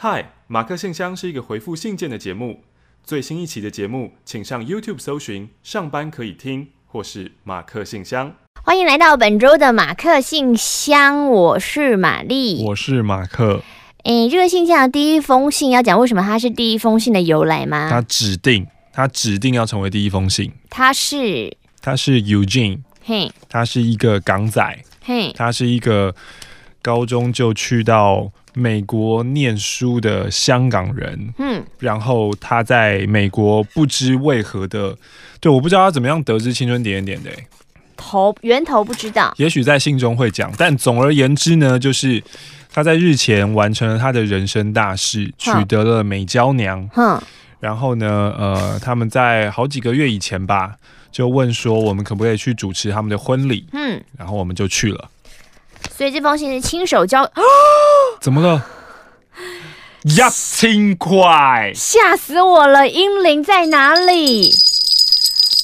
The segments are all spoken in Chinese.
嗨，马克信箱是一个回复信件的节目。最新一期的节目，请上 YouTube 搜寻“上班可以听”或是“马克信箱”。欢迎来到本周的马克信箱，我是玛丽，我是马克。诶，这个信箱的第一封信要讲为什么它是第一封信的由来吗？它指定，它指定要成为第一封信。它是，它是 Eugene，嘿，他是一个港仔，嘿，他是一个高中就去到。美国念书的香港人，嗯，然后他在美国不知为何的，对，我不知道他怎么样得知青春点点点的，头源头不知道，也许在信中会讲，但总而言之呢，就是他在日前完成了他的人生大事，取得了美娇娘，嗯，然后呢，呃，他们在好几个月以前吧，就问说我们可不可以去主持他们的婚礼，嗯，然后我们就去了。所以这封信是亲手交，怎么了？一千块，吓死我了！英灵在哪里？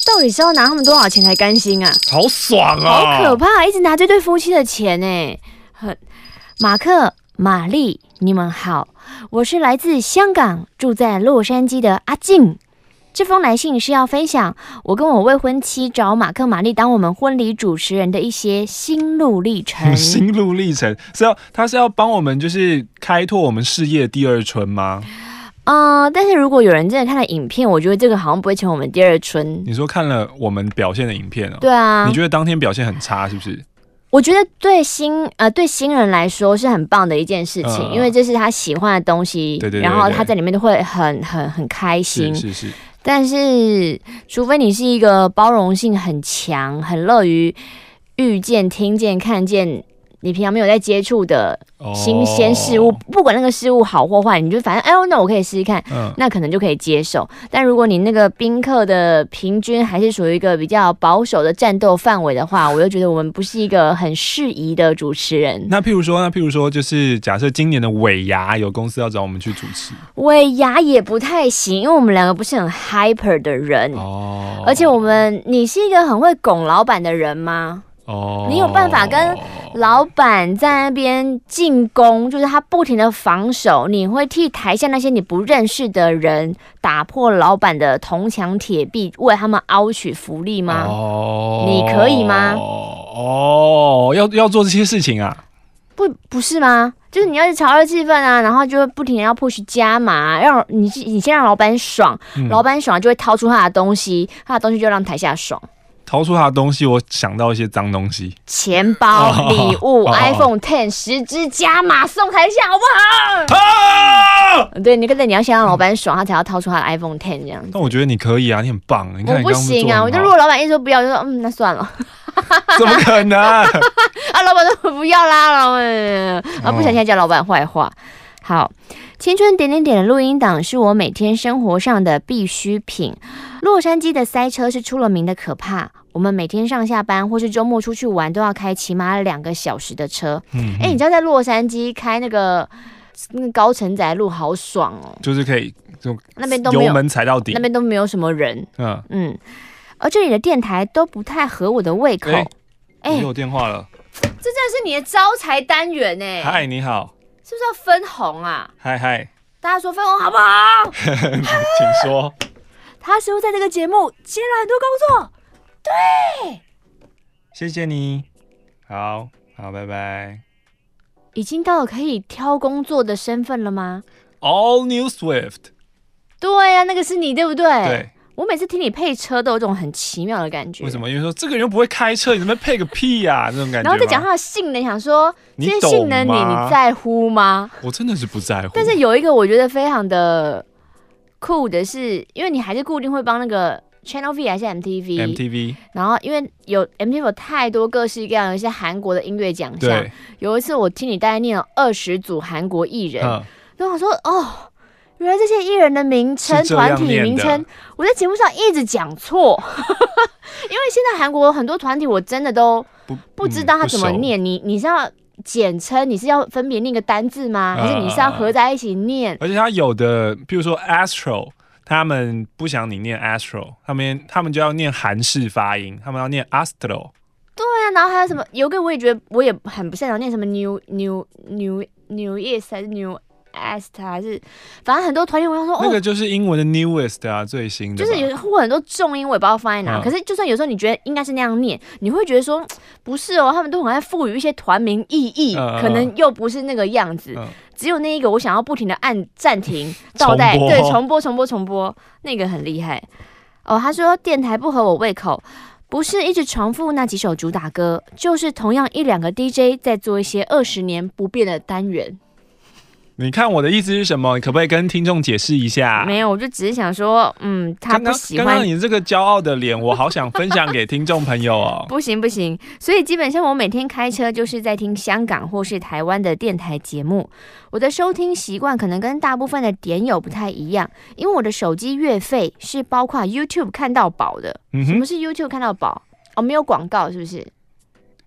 到底是要拿他们多少钱才甘心啊？好爽啊！好可怕，一直拿这对夫妻的钱呢。很，马克、玛丽，你们好，我是来自香港，住在洛杉矶的阿静。这封来信是要分享我跟我未婚妻找马克玛丽当我们婚礼主持人的一些心路历程。心路历程是要他是要帮我们就是开拓我们事业第二春吗？嗯、呃，但是如果有人真的看了影片，我觉得这个好像不会成为我们第二春。你说看了我们表现的影片哦？对啊。你觉得当天表现很差是不是？我觉得对新呃对新人来说是很棒的一件事情，嗯、因为这是他喜欢的东西，对对，对，对，对，然后他在里面都会很很很开心，是是是。但是，除非你是一个包容性很强、很乐于遇见、听见、看见。你平常没有在接触的新鲜事物，不管那个事物好或坏，你就反正哎呦，那我可以试试看，嗯那可能就可以接受。但如果你那个宾客的平均还是属于一个比较保守的战斗范围的话，我就觉得我们不是一个很适宜的主持人。那譬如说，那譬如说，就是假设今年的尾牙有公司要找我们去主持，尾牙也不太行，因为我们两个不是很 hyper 的人哦，而且我们，你是一个很会拱老板的人吗？哦，你有办法跟老板在那边进攻，就是他不停的防守，你会替台下那些你不认识的人打破老板的铜墙铁壁，为他们凹取福利吗？哦，你可以吗？哦，要要做这些事情啊？不，不是吗？就是你要是炒热气氛啊，然后就会不停的要 push 加码，让你你先让老板爽，嗯、老板爽就会掏出他的东西，他的东西就让台下爽。掏出他的东西，我想到一些脏东西，钱包、礼物、oh, iPhone Ten 十支加码送台下，好不好？啊、对，你跟着你要先让老板爽，他才要掏出他的 iPhone Ten 这样子。但我觉得你可以啊，你很棒。你看你刚刚我不行啊，我就如果老板一说不要，就说嗯，那算了。怎么可能 啊？老板说不要啦，老板啊，不小心叫老板坏话。好，青春点点点的录音档是我每天生活上的必需品。洛杉矶的塞车是出了名的可怕，我们每天上下班或是周末出去玩都要开起码两个小时的车。嗯，哎、欸，你知道在洛杉矶开那个那个高承载路好爽哦，就是可以就那边都没有油门踩到底，那边都没有什么人。嗯嗯，而这里的电台都不太合我的胃口。哎、欸，你有电话了，这真的是你的招财单元呢。嗨，你好。是不是要分红啊？嗨嗨，大家说分红好不好？请说。他似乎在这个节目接了很多工作。对，谢谢你。好好，拜拜。已经到了可以挑工作的身份了吗？All New Swift。对呀、啊，那个是你对不对？对。我每次听你配车都有这种很奇妙的感觉。为什么？因为说这个人又不会开车，你怎么配个屁呀、啊？这种感觉。然后再讲他的性能，想说这些性能你你在乎吗？我真的是不在乎。但是有一个我觉得非常的酷的是，因为你还是固定会帮那个 Channel V 还是 MTV？MTV。然后因为有 MTV 有太多各式各样的一些韩国的音乐奖项。有一次我听你大概念了二十组韩国艺人，然后我说哦。原来这些艺人的名称、团体名称，我在节目上一直讲错，因为现在韩国很多团体我真的都不不知道他怎么念。嗯、你你是要简称，你是要分别念个单字吗？还是你是要合在一起念？而且他有的，比如说 Astro，他们不想你念 Astro，他们他们就要念韩式发音，他们要念 Astro。对啊，然后还有什么？有个我也觉得我也很不擅长念什么 New New New New Year 还是 New。Est 还是，反正很多团员我要说，那个就是英文的 newest 啊，最新的，就是有或很多重音我也不知道放在哪。嗯、可是就算有时候你觉得应该是那样念，你会觉得说 不是哦，他们都很爱赋予一些团名意义，嗯、可能又不是那个样子。嗯、只有那一个我想要不停的按暂停 倒带，对，重播重播重播，那个很厉害。哦，他说电台不合我胃口。不是一直重复那几首主打歌，就是同样一两个 DJ 在做一些二十年不变的单元。你看我的意思是什么？你可不可以跟听众解释一下？没有，我就只是想说，嗯，他不喜欢刚刚你这个骄傲的脸，我好想分享给听众朋友哦。不行不行，所以基本上我每天开车就是在听香港或是台湾的电台节目。我的收听习惯可能跟大部分的点友不太一样，因为我的手机月费是包括 YouTube 看到宝的。嗯哼。什么是 YouTube 看到宝？哦，没有广告，是不是？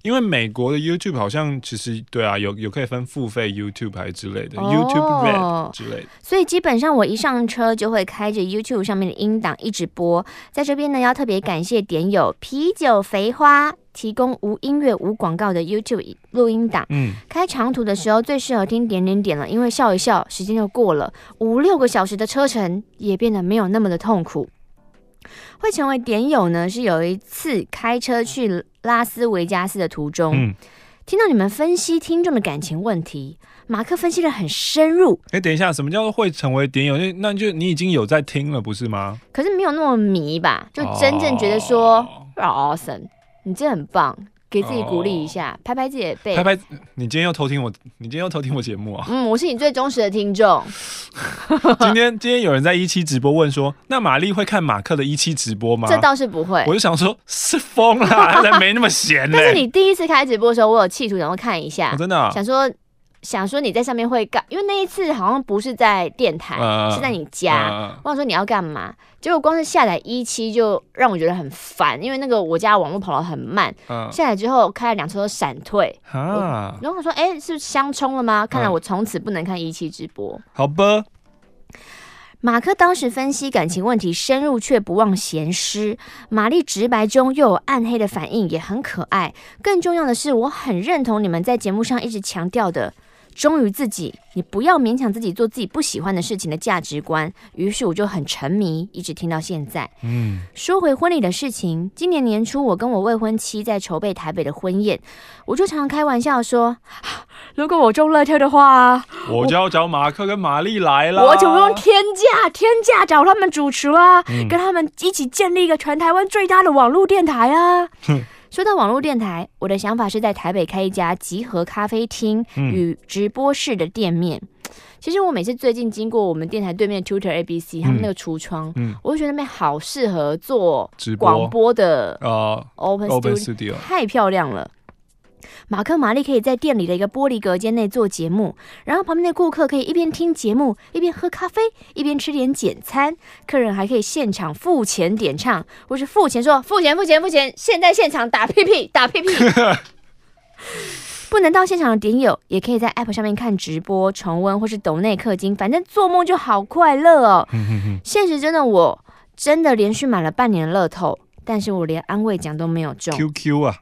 因为美国的 YouTube 好像其实对啊，有有可以分付费 YouTube 还是之类的、哦、YouTube Red 之类的，所以基本上我一上车就会开着 YouTube 上面的音档一直播。在这边呢，要特别感谢点友啤酒肥花提供无音乐无广告的 YouTube 录音档。嗯，开长途的时候最适合听点点点了，因为笑一笑，时间就过了，五六个小时的车程也变得没有那么的痛苦。会成为点友呢，是有一次开车去拉斯维加斯的途中，嗯、听到你们分析听众的感情问题，马克分析的很深入。哎，等一下，什么叫做会成为点友？那那就你已经有在听了，不是吗？可是没有那么迷吧？就真正觉得说、哦、，awesome，你真的很棒。给自己鼓励一下，哦、拍拍自己的背。拍拍，你今天又偷听我，你今天又偷听我节目啊？嗯，我是你最忠实的听众。今天今天有人在一期直播问说，那玛丽会看马克的一期直播吗？这倒是不会。我就想说，是疯了，他才没那么闲欸。但是你第一次开直播的时候，我有企图想要看一下，哦、真的、啊、想说。想说你在上面会干，因为那一次好像不是在电台，呃、是在你家。呃、我想说你要干嘛，结果光是下载一期就让我觉得很烦，因为那个我家网络跑得很慢。呃、下载之后开了两车都闪退。啊、然后我说，哎、欸，是相冲了吗？看来我从此不能看一期直播。呃、好吧。马克当时分析感情问题深入却不忘闲诗，玛丽直白中又有暗黑的反应，也很可爱。更重要的是，我很认同你们在节目上一直强调的。忠于自己，你不要勉强自己做自己不喜欢的事情的价值观。于是我就很沉迷，一直听到现在。嗯，说回婚礼的事情，今年年初我跟我未婚妻在筹备台北的婚宴，我就常常开玩笑说，如果我中乐透的话，我就要找马克跟玛丽来了，我就用天价天价找他们主持啦，嗯、跟他们一起建立一个全台湾最大的网络电台啊。说到网络电台，我的想法是在台北开一家集合咖啡厅与直播室的店面。嗯、其实我每次最近经过我们电台对面 Tutor ABC、嗯、他们那个橱窗，嗯、我就觉得那边好适合做广播的呃 Open Studio，太漂亮了。马克、玛丽可以在店里的一个玻璃隔间内做节目，然后旁边的顾客可以一边听节目，一边喝咖啡，一边吃点简餐。客人还可以现场付钱点唱，或是付钱说付钱付钱付钱，现在现场打屁屁 打屁屁。不能到现场的点友，也可以在 App 上面看直播重温，或是抖内氪金，反正做梦就好快乐哦。现实真的，我真的连续买了半年的乐透，但是我连安慰奖都没有中。QQ 啊。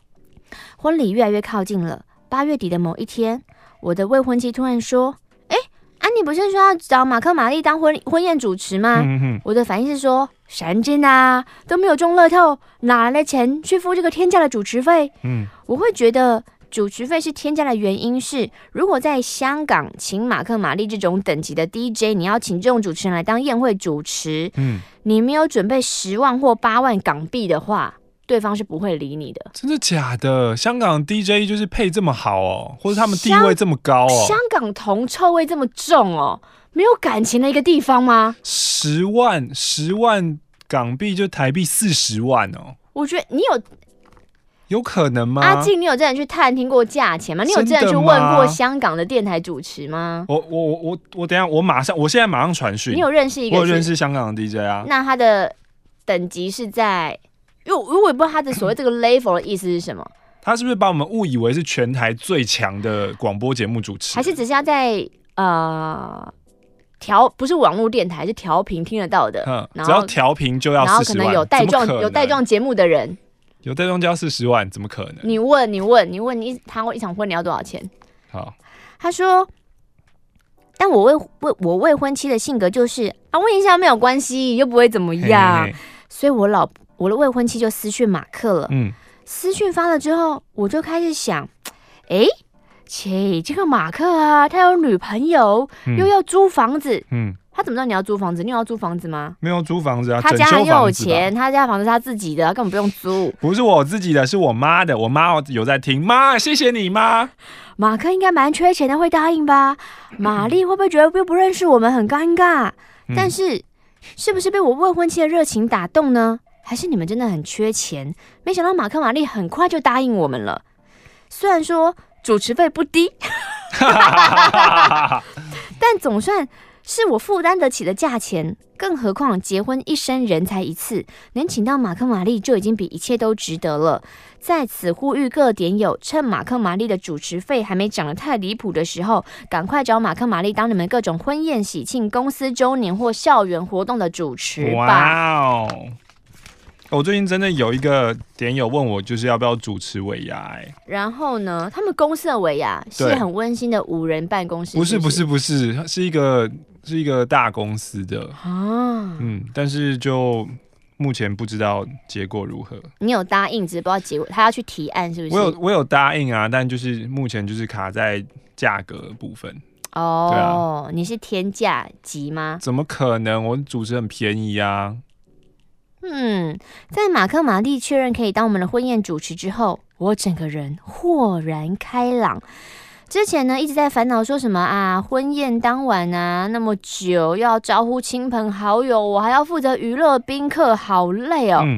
婚礼越来越靠近了，八月底的某一天，我的未婚妻突然说：“哎，安妮不是说要找马克玛丽当婚婚宴主持吗？”嗯、我的反应是说：“神经啊，都没有中乐透，哪来的钱去付这个天价的主持费？”嗯，我会觉得主持费是天价的原因是，如果在香港请马克玛丽这种等级的 DJ，你要请这种主持人来当宴会主持，嗯，你没有准备十万或八万港币的话。对方是不会理你的，真的假的？香港 DJ 就是配这么好哦，或者他们地位这么高哦？香港铜臭味这么重哦，没有感情的一个地方吗？十万，十万港币就台币四十万哦。我觉得你有有可能吗？阿静，你有真的去探听过价钱吗？你有真的去问过香港的电台主持吗？我我我我我等下我马上，我现在马上传讯。你有认识一个？我有认识香港的 DJ 啊。那他的等级是在？因为我也不知道他的所谓这个 level 的意思是什么，他是不是把我们误以为是全台最强的广播节目主持，还是只是要在呃调不是网络电台，是调频听得到的？嗯，然只要调频就要四十万，然后可能有带状有带状节目的人，有带状就要四十万，怎么可能？你问你问你问你谈过一场婚礼要多少钱？好，他说但我未未我未婚妻的性格就是啊，问一下没有关系，又不会怎么样，嘿嘿，所以我老我的未婚妻就私讯马克了。嗯，私讯发了之后，我就开始想，哎，切，这个马克啊，他有女朋友，嗯、又要租房子，嗯，他怎么知道你要租房子？你有要租房子吗？没有租房子啊，他家很有钱，他家房子是他自己的，根本不用租。不是我自己的，是我妈的，我妈有在听，妈，谢谢你妈。马克应该蛮缺钱的，会答应吧？玛丽会不会觉得又不认识我们很尴尬？嗯、但是，是不是被我未婚妻的热情打动呢？还是你们真的很缺钱？没想到马克、玛丽很快就答应我们了。虽然说主持费不低，但总算。是我负担得起的价钱，更何况结婚一生人才一次，能请到马克玛丽就已经比一切都值得了。在此呼吁各点友，趁马克玛丽的主持费还没涨得太离谱的时候，赶快找马克玛丽当你们各种婚宴喜庆、公司周年或校园活动的主持吧。哇哦！我最近真的有一个点友问我，就是要不要主持尾牙？哎，然后呢，他们公司的尾牙是很温馨的五人办公室，不是不是不是，是一个。是一个大公司的啊，嗯，但是就目前不知道结果如何。你有答应，只是不知道结果。他要去提案，是不是？我有，我有答应啊，但就是目前就是卡在价格部分。哦，对啊，你是天价级吗？怎么可能？我主持很便宜啊。嗯，在马克玛丽确认可以当我们的婚宴主持之后，我整个人豁然开朗。之前呢，一直在烦恼说什么啊，婚宴当晚啊，那么久要招呼亲朋好友，我还要负责娱乐宾客，好累哦。嗯、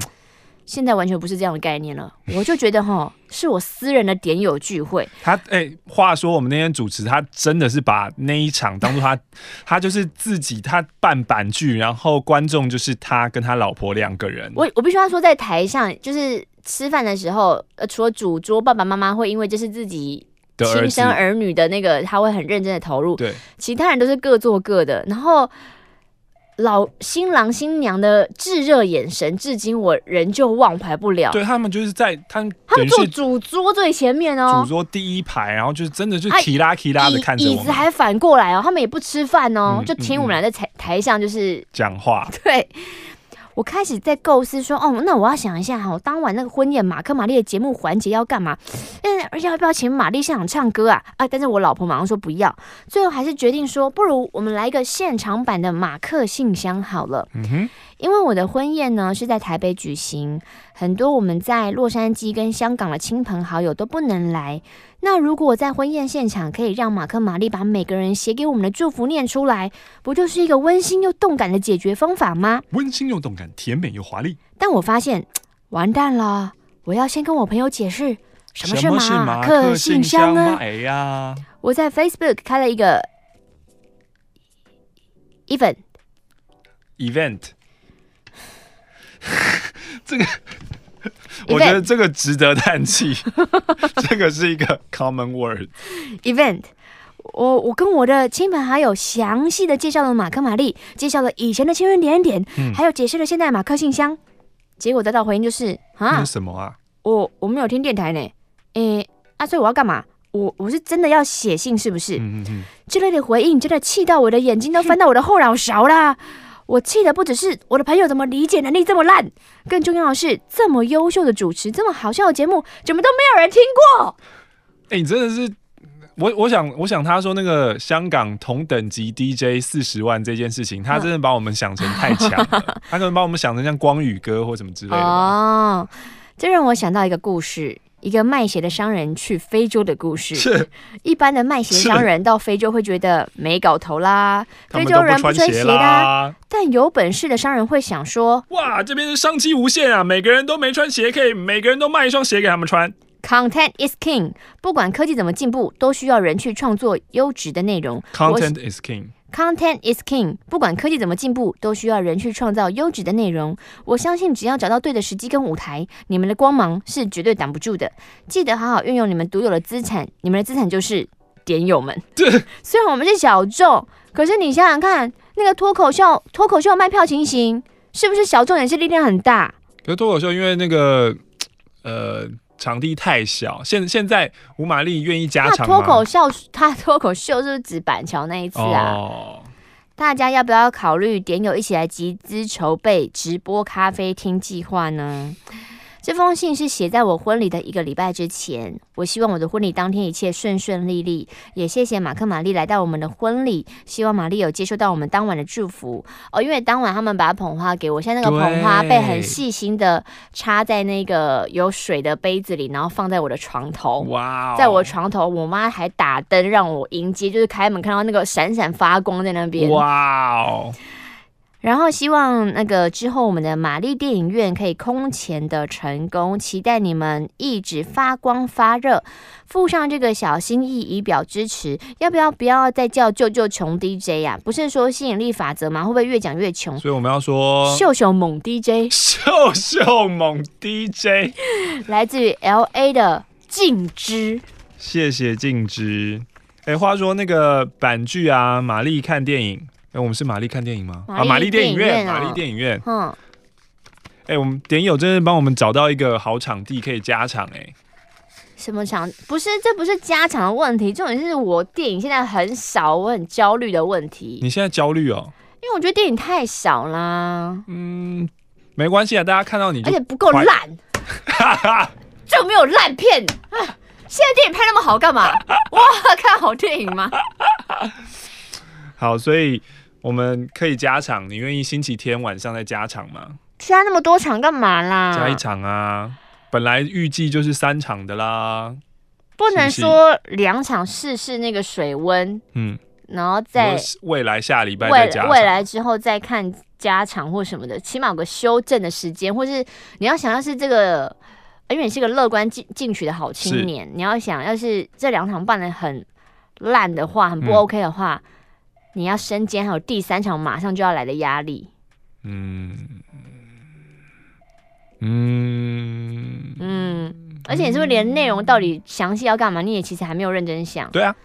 现在完全不是这样的概念了，我就觉得哈，是我私人的点友聚会。他哎、欸，话说我们那天主持，他真的是把那一场当做他，他就是自己他办板剧，然后观众就是他跟他老婆两个人。我我必须要说，在台上就是吃饭的时候，呃，除了主桌爸爸妈妈会因为这是自己。亲生儿女的那个，他会很认真的投入。对，其他人都是各做各的。然后老新郎新娘的炙热眼神，至今我仍旧忘怀不了。对，他们就是在他们他们坐主桌最前面哦，主桌第一排，然后就是真的就提拉提拉的看着椅子还反过来哦，他们也不吃饭哦，嗯、就听我们俩在台台上就是讲话。对。我开始在构思说，哦，那我要想一下哈，我当晚那个婚宴，马克玛丽的节目环节要干嘛？嗯，而且要不要请玛丽现场唱歌啊？啊，但是我老婆马上说不要，最后还是决定说，不如我们来一个现场版的马克信箱好了。嗯哼。因为我的婚宴呢是在台北举行，很多我们在洛杉矶跟香港的亲朋好友都不能来。那如果我在婚宴现场可以让马克玛丽把每个人写给我们的祝福念出来，不就是一个温馨又动感的解决方法吗？温馨又动感，甜美又华丽。但我发现完蛋了，我要先跟我朋友解释什么是马克信箱呢？哎呀，我在 Facebook 开了一个 event event。这个，我觉得这个值得叹气。这个是一个 common word event。我我跟我的亲朋好友详细的介绍了马克玛丽，介绍了以前的亲人点点，嗯、还有解释了现在马克信箱。结果得到回应就是啊，什么啊？我我没有听电台呢。诶，啊，所以我要干嘛？我我是真的要写信是不是？嗯嗯嗯。这类的回应真的气到我的眼睛都翻到我的后脑勺啦。我气的不只是我的朋友怎么理解能力这么烂，更重要的是这么优秀的主持，这么好笑的节目，怎么都没有人听过？哎、欸，你真的是我，我想，我想他说那个香港同等级 DJ 四十万这件事情，他真的把我们想成太强了，他可能把我们想成像光宇哥或什么之类的。哦，这让我想到一个故事。一个卖鞋的商人去非洲的故事。是，一般的卖鞋商人到非洲会觉得没搞头啦，非洲人不穿鞋啦。但有本事的商人会想说：哇，这边是商机无限啊！每个人都没穿鞋，可以每个人都卖一双鞋给他们穿。Content is king，不管科技怎么进步，都需要人去创作优质的内容。Content is king。Content is king，不管科技怎么进步，都需要人去创造优质的内容。我相信，只要找到对的时机跟舞台，你们的光芒是绝对挡不住的。记得好好运用你们独有的资产，你们的资产就是点友们。对，虽然我们是小众，可是你想想看，那个脱口秀，脱口秀卖票情形，是不是小众也是力量很大？可是脱口秀，因为那个，呃。场地太小。现现在吴玛丽愿意加场吗？脱口秀，他脱口秀是不是指板桥那一次啊？哦，大家要不要考虑点友一起来集资筹备直播咖啡厅计划呢？这封信是写在我婚礼的一个礼拜之前。我希望我的婚礼当天一切顺顺利利，也谢谢马克玛丽来到我们的婚礼。希望玛丽有接收到我们当晚的祝福哦。因为当晚他们把捧花给我，现在那个捧花被很细心的插在那个有水的杯子里，然后放在我的床头。哇！在我的床头，我妈还打灯让我迎接，就是开门看到那个闪闪发光在那边。哇哦！然后希望那个之后我们的玛丽电影院可以空前的成功，期待你们一直发光发热，附上这个小心意以表支持。要不要不要再叫舅舅穷 DJ 呀、啊？不是说吸引力法则吗？会不会越讲越穷？所以我们要说秀秀猛 DJ，秀秀猛 DJ，来自于 LA 的静之，谢谢静之。哎，话说那个版剧啊，玛丽看电影。哎，我们是玛丽看电影吗？啊，玛丽电影院，玛丽电影院。嗯。哎，我们点友真是帮我们找到一个好场地可以加场哎。什么场？不是，这不是加场的问题，重点是我电影现在很少，我很焦虑的问题。你现在焦虑哦？因为我觉得电影太少啦。嗯，没关系啊，大家看到你，而且不够烂，就 没有烂片啊！现在电影拍那么好干嘛？哇，看好电影吗？好，所以。我们可以加场，你愿意星期天晚上再加场吗？加那么多场干嘛啦？加一场啊，本来预计就是三场的啦。不能说两场试试那个水温，嗯，然后再未来下礼拜再加场，未来之后再看加场或什么的，起码有个修正的时间，或是你要想要是这个，因为你是个乐观进进取的好青年，你要想要是这两场办的很烂的话，很不 OK 的话。嗯你要身兼还有第三场马上就要来的压力，嗯。嗯。嗯，而且你是不是连内容到底详细要干嘛，你也其实还没有认真想？对啊，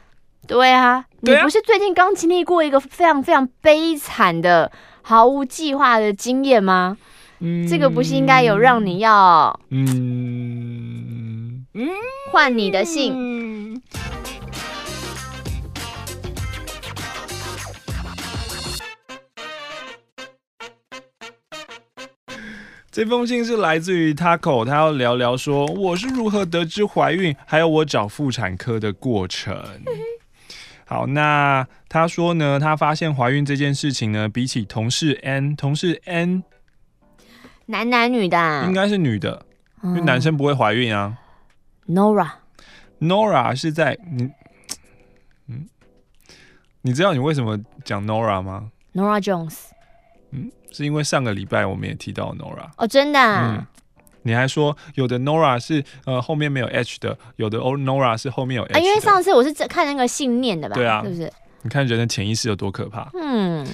对啊，你不是最近刚经历过一个非常非常悲惨的毫无计划的经验吗？嗯，这个不是应该有让你要嗯。嗯。换你的信。这封信是来自于 Taco，他要聊聊说我是如何得知怀孕，还有我找妇产科的过程。好，那他说呢，他发现怀孕这件事情呢，比起同事 N，同事 N，男男女的，应该是女的，因为男生不会怀孕啊。Nora，Nora 是在你，嗯，你知道你为什么讲 Nora 吗？Nora Jones。嗯。是因为上个礼拜我们也提到 Nora 哦，真的、啊嗯，你还说有的 Nora 是呃后面没有 H 的，有的 Nora 是后面有 H 的。啊，因为上次我是看那个信念的吧？对啊，是不是？你看人的潜意识有多可怕？嗯，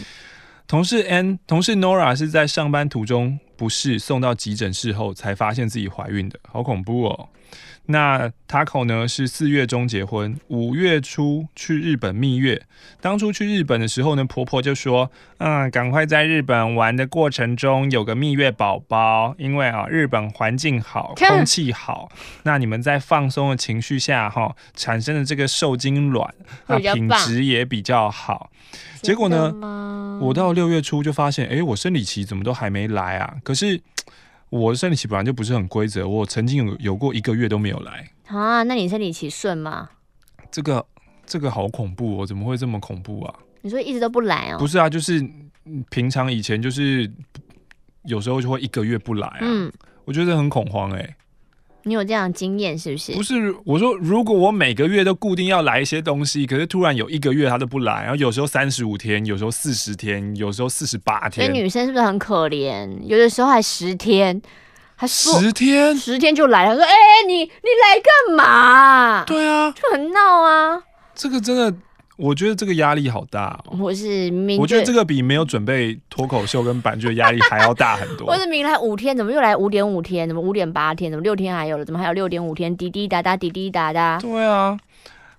同事 N 同事 Nora 是在上班途中不适，送到急诊室后才发现自己怀孕的，好恐怖哦。那 Taco 呢？是四月中结婚，五月初去日本蜜月。当初去日本的时候呢，婆婆就说：“嗯，赶快在日本玩的过程中有个蜜月宝宝，因为啊，日本环境好，空气好。那你们在放松的情绪下哈，产生的这个受精卵啊，品质也比较好。结果呢，我到六月初就发现，哎，我生理期怎么都还没来啊？可是。我的生理期本来就不是很规则，我曾经有有过一个月都没有来啊。那你生理期顺吗？这个这个好恐怖哦，怎么会这么恐怖啊？你说一直都不来哦？不是啊，就是平常以前就是有时候就会一个月不来啊。嗯，我觉得很恐慌哎。你有这样的经验是不是？不是，我说如果我每个月都固定要来一些东西，可是突然有一个月他都不来，然后有时候三十五天，有时候四十天，有时候四十八天。那女生是不是很可怜？有的时候还十天，还十天，十天就来了，说：“哎、欸，你你来干嘛？”对啊，就很闹啊。这个真的。我觉得这个压力好大，哦，我是我觉得这个比没有准备脱口秀跟版剧的压力还要大很多。我是明来五天，怎么又来五点五天？怎么五点八天？怎么六天还有了？怎么还有六点五天？滴滴答答，滴滴答答。对啊，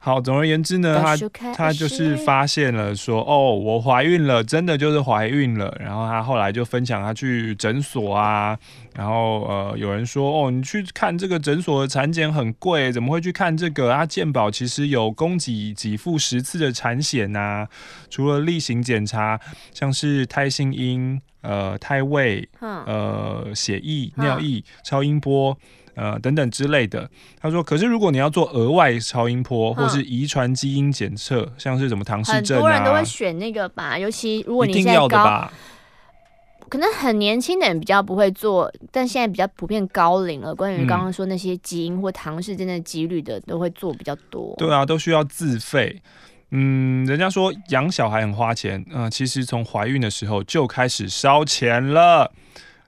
好，总而言之呢，她她就是发现了说，哦，我怀孕了，真的就是怀孕了。然后她后来就分享她去诊所啊，然后呃，有人说，哦，你去看这个诊所的产检很贵，怎么会去看这个啊？健保其实有供给给付十次的产险呐，除了例行检查，像是胎心音、呃胎位、呃血液、尿液、超音波。呃，等等之类的。他说，可是如果你要做额外超音波，或是遗传基因检测，像是什么唐氏症啊，很多人都会选那个吧。尤其如果你现在高，可能很年轻的人比较不会做，但现在比较普遍高龄了。关于刚刚说那些基因或唐氏症的几率的，都会做比较多。对啊，都需要自费。嗯，人家说养小孩很花钱，嗯、呃，其实从怀孕的时候就开始烧钱了。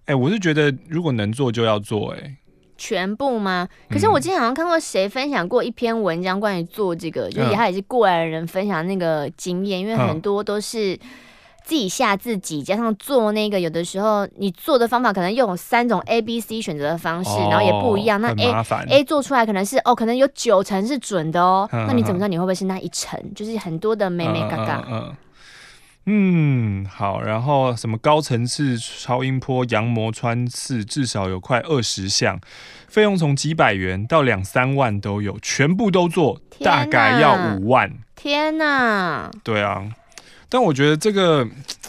哎、欸，我是觉得如果能做就要做、欸，哎。全部吗？可是我今天好像看过谁分享过一篇文章，关于做这个，嗯、就是他也是过来人分享那个经验，因为很多都是自己吓自己，加上做那个，有的时候你做的方法可能用三种 A、B、C 选择的方式，哦、然后也不一样。那 A A 做出来可能是哦，可能有九成是准的哦。嗯、那你怎么知道你会不会是那一成？就是很多的美眉角角。嗯嗯嗯，好，然后什么高层次超音波、羊膜穿刺，至少有快二十项，费用从几百元到两三万都有，全部都做，大概要五万。天哪！对啊，但我觉得这个。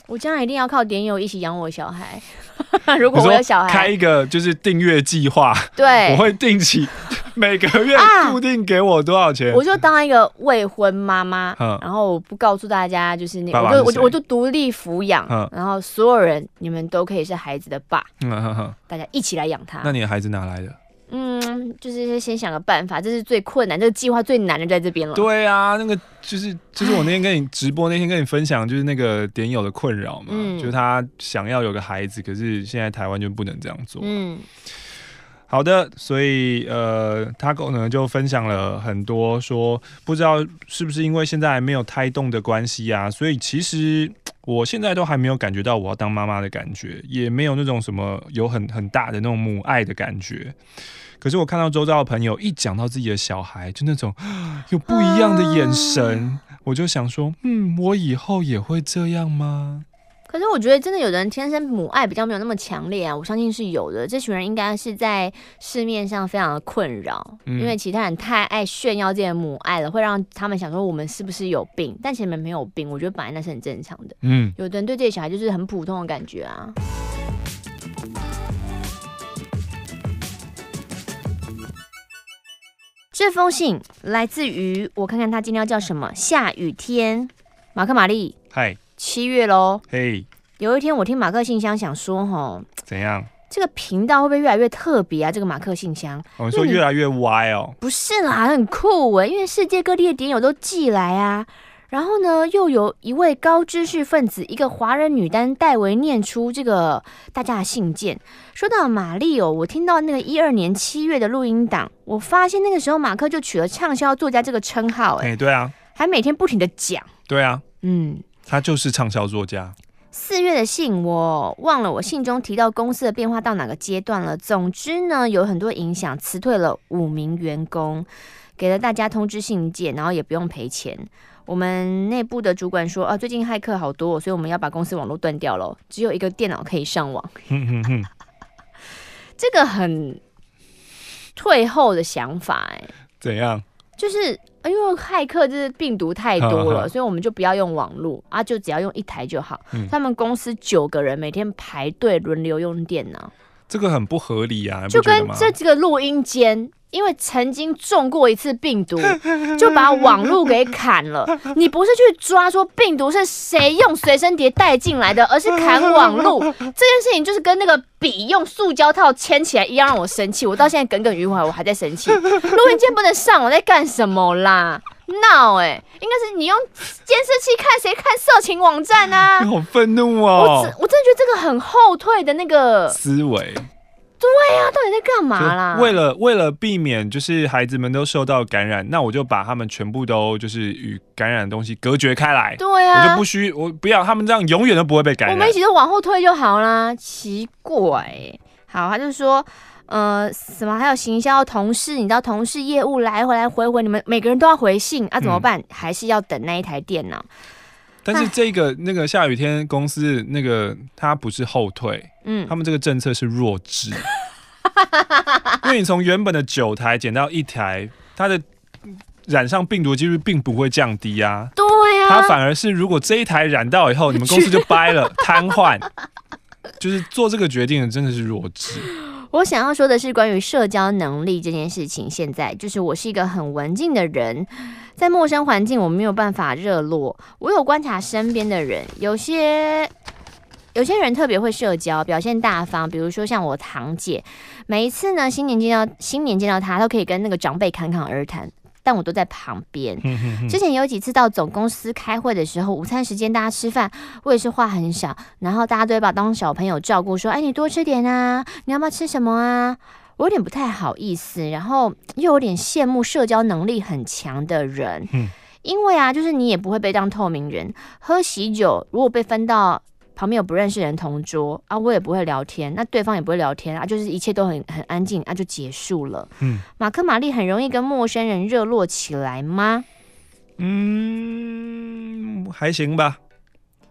我将来一定要靠点友一起养我小孩。如果我有小孩，开一个就是订阅计划，对，我会定期 每个月固定给我多少钱，啊、我就当一个未婚妈妈，嗯、然后我不告诉大家就是那个，爸爸我就我就独立抚养，嗯、然后所有人你们都可以是孩子的爸，大家一起来养他。那你的孩子哪来的？嗯，就是先想个办法，这是最困难，这个计划最难的在这边了。对啊，那个就是就是我那天跟你直播那天跟你分享，就是那个点友的困扰嘛，嗯、就是他想要有个孩子，可是现在台湾就不能这样做。嗯，好的，所以呃，他可能就分享了很多，说不知道是不是因为现在还没有胎动的关系啊，所以其实我现在都还没有感觉到我要当妈妈的感觉，也没有那种什么有很很大的那种母爱的感觉。可是我看到周遭的朋友一讲到自己的小孩，就那种有不一样的眼神，我就想说，嗯，我以后也会这样吗？可是我觉得真的有的人天生母爱比较没有那么强烈啊，我相信是有的。这群人应该是在市面上非常的困扰，嗯、因为其他人太爱炫耀这些母爱了，会让他们想说我们是不是有病？但其实你们没有病，我觉得本来那是很正常的。嗯，有的人对这些小孩就是很普通的感觉啊。这封信来自于我看看他今天要叫什么？下雨天，马克玛丽，嗨，七月喽，嘿，有一天我听马克信箱想说，吼，怎样？这个频道会不会越来越特别啊？这个马克信箱，我说越来越歪哦，不是啦，很酷哎，因为世界各地的点友都寄来啊。然后呢，又有一位高知识分子，一个华人女单代为念出这个大家的信件。说到玛丽哦，我听到那个一二年七月的录音档，我发现那个时候马克就取了畅销作家这个称号，哎，对啊，还每天不停的讲，对啊，嗯，他就是畅销作家。四月的信我忘了，我信中提到公司的变化到哪个阶段了。总之呢，有很多影响，辞退了五名员工，给了大家通知信件，然后也不用赔钱。我们内部的主管说啊，最近骇客好多，所以我们要把公司网络断掉了，只有一个电脑可以上网。这个很退后的想法哎。怎样？就是因为骇客就是病毒太多了，所以我们就不要用网络啊，就只要用一台就好。嗯、他们公司九个人每天排队轮流用电脑，这个很不合理啊！就跟这几个录音间。因为曾经中过一次病毒，就把网路给砍了。你不是去抓说病毒是谁用随身碟带进来的，而是砍网路。这件事情就是跟那个笔用塑胶套牵起来一样，让我生气。我到现在耿耿于怀，我还在生气。录音键不能上，我在干什么啦？闹哎、欸，应该是你用监视器看谁看色情网站啊？你 好愤怒啊！我我真的觉得这个很后退的那个思维。对呀、啊，到底在干嘛啦？为了为了避免就是孩子们都受到感染，那我就把他们全部都就是与感染的东西隔绝开来。对呀、啊，我就不需我不要他们这样，永远都不会被感染。我们一起都往后退就好啦。奇怪，好，他就说，呃，什么还有行销同事，你知道同事业务来回来回回，你们每个人都要回信啊，怎么办？嗯、还是要等那一台电脑？但是这个那个下雨天公司那个它不是后退，嗯，他们这个政策是弱智，因为你从原本的九台减到一台，它的染上病毒几率并不会降低啊。对呀、啊，它反而是如果这一台染到以后，你们公司就掰了，瘫痪，就是做这个决定的真的是弱智。我想要说的是关于社交能力这件事情。现在就是我是一个很文静的人，在陌生环境我没有办法热络。我有观察身边的人，有些有些人特别会社交，表现大方。比如说像我堂姐，每一次呢新年见到新年见到她，都可以跟那个长辈侃侃而谈。但我都在旁边。之前有几次到总公司开会的时候，午餐时间大家吃饭，我也是话很少，然后大家都会把当小朋友照顾，说：“哎，你多吃点啊，你要不要吃什么啊？”我有点不太好意思，然后又有点羡慕社交能力很强的人，因为啊，就是你也不会被当透明人，喝喜酒如果被分到。旁边有不认识人同桌啊，我也不会聊天，那对方也不会聊天啊，就是一切都很很安静啊，就结束了。嗯，马克玛丽很容易跟陌生人热络起来吗？嗯，还行吧。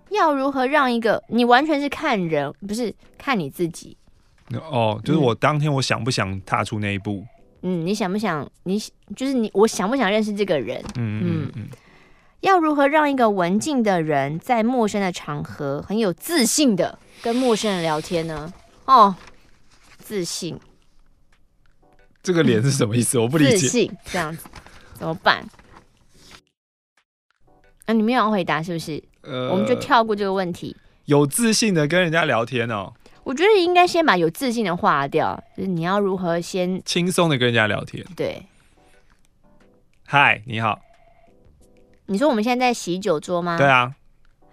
要如何让一个你完全是看人，不是看你自己？哦，就是我当天我想不想踏出那一步？嗯，你想不想？你就是你，我想不想认识这个人？嗯嗯嗯。嗯要如何让一个文静的人在陌生的场合很有自信的跟陌生人聊天呢？哦，自信，这个脸是什么意思？我不理解。自信这样子怎么办？啊，你没有要回答是不是？呃，我们就跳过这个问题。有自信的跟人家聊天哦。我觉得应该先把有自信的划掉，就是你要如何先轻松的跟人家聊天？对。嗨，你好。你说我们现在在洗酒桌吗？对啊。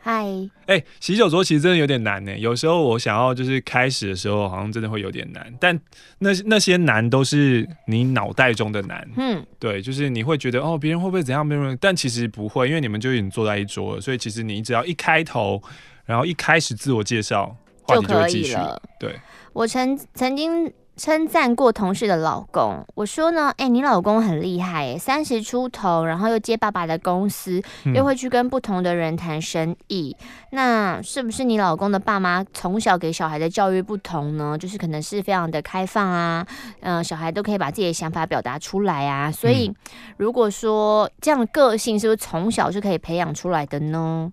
嗨。哎、欸，喜酒桌其实真的有点难呢。有时候我想要就是开始的时候，好像真的会有点难。但那那些难都是你脑袋中的难。嗯，对，就是你会觉得哦，别人会不会怎样？别人，但其实不会，因为你们就已经坐在一桌了。所以其实你只要一开头，然后一开始自我介绍，话题就会继续。对，我曾曾经。称赞过同事的老公，我说呢，哎、欸，你老公很厉害，三十出头，然后又接爸爸的公司，又会去跟不同的人谈生意，嗯、那是不是你老公的爸妈从小给小孩的教育不同呢？就是可能是非常的开放啊，嗯、呃，小孩都可以把自己的想法表达出来啊，所以如果说这样的个性是不是从小就可以培养出来的呢？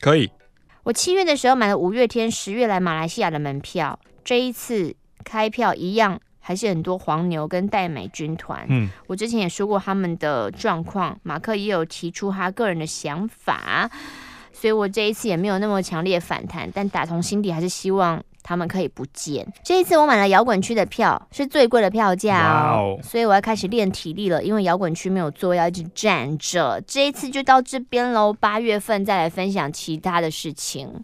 可以。我七月的时候买了五月天十月来马来西亚的门票，这一次。开票一样，还是很多黄牛跟代美军团。嗯，我之前也说过他们的状况，马克也有提出他个人的想法，所以我这一次也没有那么强烈反弹，但打从心底还是希望他们可以不见。这一次我买了摇滚区的票，是最贵的票价哦，所以我要开始练体力了，因为摇滚区没有座，要一直站着。这一次就到这边喽，八月份再来分享其他的事情。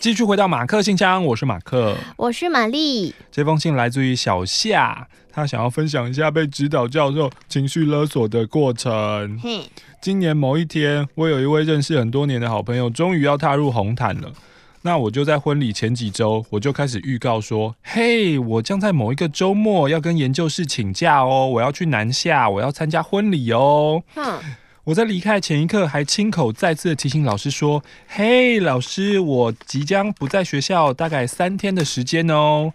继续回到马克信箱，我是马克，我是玛丽。这封信来自于小夏，他想要分享一下被指导教授情绪勒索的过程。嘿今年某一天，我有一位认识很多年的好朋友，终于要踏入红毯了。那我就在婚礼前几周，我就开始预告说：“嘿，我将在某一个周末要跟研究室请假哦，我要去南下，我要参加婚礼哦。”哼。我在离开前一刻还亲口再次的提醒老师说：“嘿，老师，我即将不在学校，大概三天的时间哦。”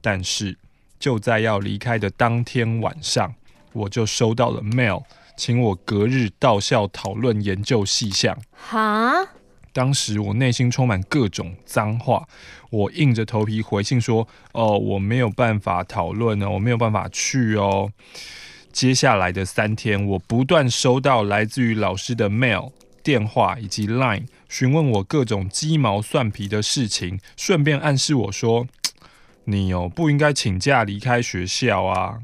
但是就在要离开的当天晚上，我就收到了 mail，请我隔日到校讨论研究细项。哈！当时我内心充满各种脏话，我硬着头皮回信说：“哦，我没有办法讨论哦，我没有办法去哦。”接下来的三天，我不断收到来自于老师的 mail，电话以及 Line 询问我各种鸡毛蒜皮的事情，顺便暗示我说：“你哦不应该请假离开学校啊。”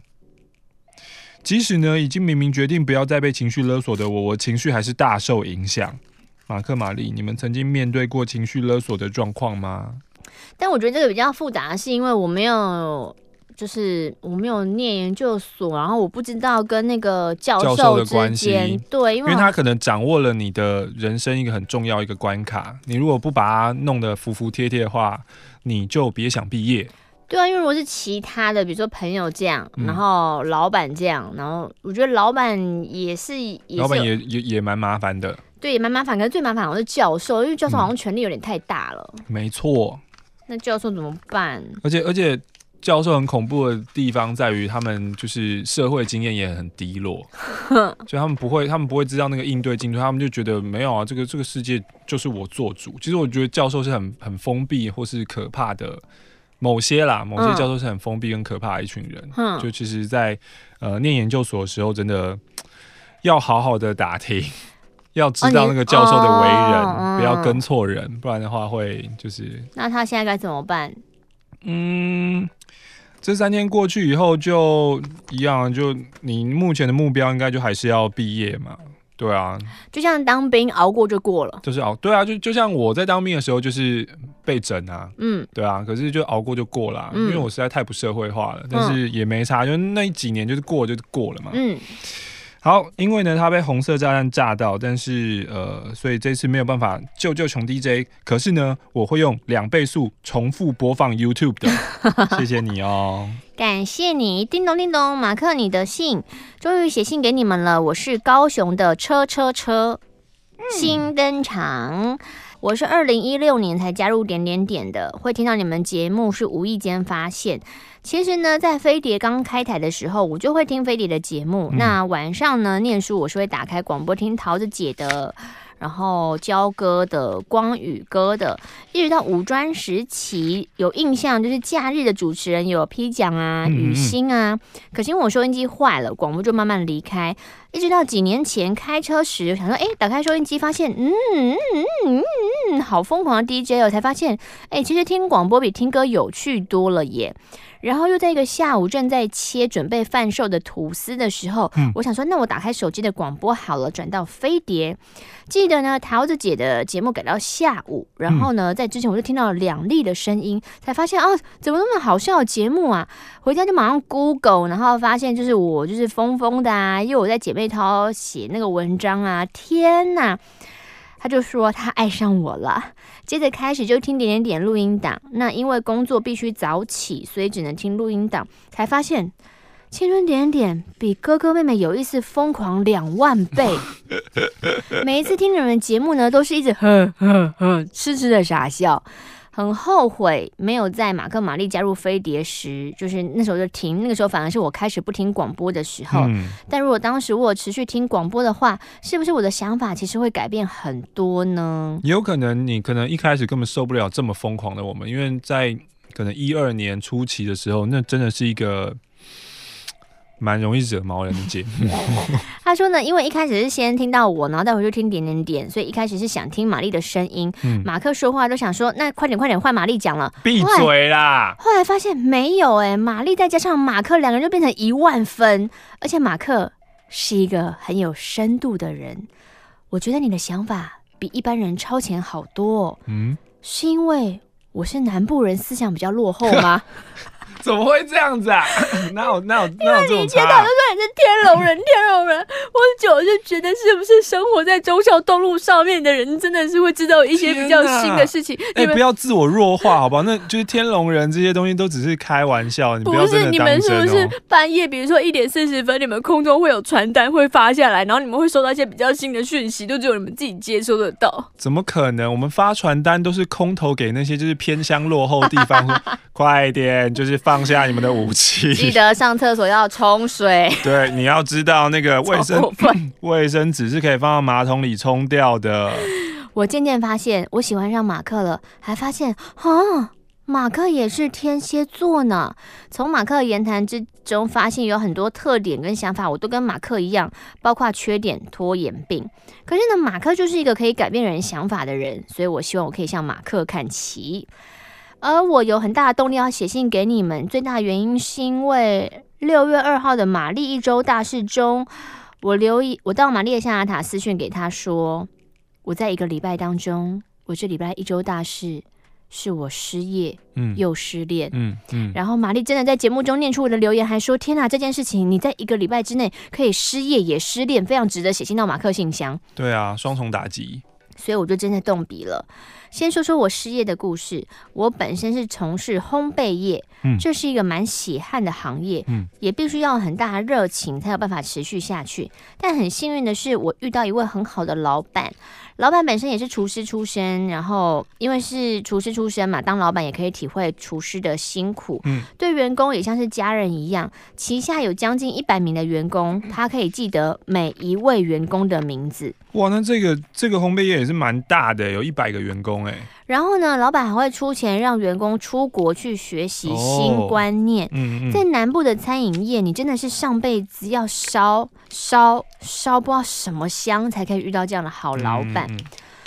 即使呢已经明明决定不要再被情绪勒索的我，我情绪还是大受影响。马克、玛丽，你们曾经面对过情绪勒索的状况吗？但我觉得这个比较复杂是，因为我没有。就是我没有念研究所，然后我不知道跟那个教授，的关系，对，因为，他可能掌握了你的人生一个很重要一个关卡，你如果不把它弄得服服帖帖的话，你就别想毕业。对啊，因为如果是其他的，比如说朋友这样，然后老板这样，然后我觉得老板也是，也是老板也也也蛮麻烦的，对，也蛮麻烦。可是最麻烦好像是教授，因为教授好像权力有点太大了。嗯、没错。那教授怎么办？而且而且。教授很恐怖的地方在于，他们就是社会经验也很低落，所以他们不会，他们不会知道那个应对进退，他们就觉得没有啊，这个这个世界就是我做主。其实我觉得教授是很很封闭或是可怕的，某些啦，某些教授是很封闭跟可怕的一群人。嗯，就其实在呃念研究所的时候，真的要好好的打听，要知道那个教授的为人，哦、不要跟错人，不然的话会就是。那他现在该怎么办？嗯。这三天过去以后就一样，就你目前的目标应该就还是要毕业嘛，对啊，就像当兵熬过就过了，就是熬，对啊，就就像我在当兵的时候就是被整啊，嗯，对啊，可是就熬过就过了，嗯，因为我实在太不社会化了，但是也没差，就那几年就是过就是过了嘛，嗯。好，因为呢，他被红色炸弹炸到，但是呃，所以这次没有办法救救穷 DJ。可是呢，我会用两倍速重复播放 YouTube 的。谢谢你哦，感谢你，叮咚叮咚，马克，你的信终于写信给你们了。我是高雄的车车车，新登场。我是二零一六年才加入点点点的，会听到你们节目是无意间发现。其实呢，在飞碟刚开台的时候，我就会听飞碟的节目。嗯、那晚上呢，念书我是会打开广播听桃子姐的，然后焦哥的、光宇哥的，一直到五专时期有印象，就是假日的主持人有批奖啊、雨欣啊。可是因为我收音机坏了，广播就慢慢离开。一直到几年前开车时，想说，哎，打开收音机，发现，嗯嗯嗯嗯，好疯狂的 DJ 哦，才发现，哎，其实听广播比听歌有趣多了耶。然后又在一个下午正在切准备贩售的吐司的时候，嗯，我想说，那我打开手机的广播好了，转到飞碟。记得呢，桃子姐的节目改到下午，然后呢，在之前我就听到了两粒的声音，才发现啊，怎么那么好笑的节目啊！回家就马上 Google，然后发现就是我就是疯疯的啊，因为我在姐妹淘写那个文章啊，天呐！他就说他爱上我了，接着开始就听点点点录音档。那因为工作必须早起，所以只能听录音档。才发现青春点点点比哥哥妹妹有意思疯狂两万倍。每一次听你们节目呢，都是一直呵呵呵痴痴的傻笑。很后悔没有在马克玛丽加入飞碟时，就是那时候就停。那个时候反而是我开始不听广播的时候。嗯、但如果当时我持续听广播的话，是不是我的想法其实会改变很多呢？有可能，你可能一开始根本受不了这么疯狂的我们，因为在可能一二年初期的时候，那真的是一个。蛮容易惹毛人的节目。他说呢，因为一开始是先听到我，然后待会就听点点点，所以一开始是想听玛丽的声音。嗯、马克说话都想说，那快点快点换玛丽讲了，闭嘴啦后！后来发现没有哎、欸，玛丽再加上马克两个人就变成一万分，而且马克是一个很有深度的人。我觉得你的想法比一般人超前好多。嗯，是因为我是南部人，思想比较落后吗？怎么会这样子啊？哪有哪有哪有这种差？因为你一天到晚都说你是天龙人，天龙人，我久了就觉得是不是生活在忠孝东路上面的人，真的是会知道一些比较新的事情？哎，不要自我弱化，好不好？那就是天龙人这些东西都只是开玩笑，你不要真的当真哦。不是，你们是不是半夜，比如说一点四十分，你们空中会有传单会发下来，然后你们会收到一些比较新的讯息，就只有你们自己接收得到？怎么可能？我们发传单都是空投给那些就是偏乡落后地方，快点就是发。放下你们的武器，记得上厕所要冲水。对，你要知道那个卫生 卫生纸是可以放到马桶里冲掉的。我渐渐发现，我喜欢上马克了，还发现啊，马克也是天蝎座呢。从马克的言谈之中发现有很多特点跟想法，我都跟马克一样，包括缺点拖延病。可是呢，马克就是一个可以改变人想法的人，所以我希望我可以向马克看齐。而我有很大的动力要写信给你们，最大的原因是因为六月二号的玛丽一周大事中，我留意我到玛丽的象牙塔私讯给他说，我在一个礼拜当中，我这礼拜一周大事。是我失业，嗯，又失恋，嗯嗯，然后玛丽真的在节目中念出我的留言，还说：“天哪，这件事情你在一个礼拜之内可以失业也失恋，非常值得写信到马克信箱。”对啊，双重打击，所以我就真的动笔了。先说说我失业的故事。我本身是从事烘焙业，嗯，这是一个蛮血汗的行业，嗯，也必须要很大的热情才有办法持续下去。但很幸运的是，我遇到一位很好的老板。老板本身也是厨师出身，然后因为是厨师出身嘛，当老板也可以体会厨师的辛苦。嗯，对员工也像是家人一样。旗下有将近一百名的员工，他可以记得每一位员工的名字。哇，那这个这个烘焙业也是蛮大的，有一百个员工哎。然后呢，老板还会出钱让员工出国去学习新观念。哦、嗯嗯，在南部的餐饮业，你真的是上辈子要烧烧烧不知道什么香，才可以遇到这样的好老板。嗯嗯，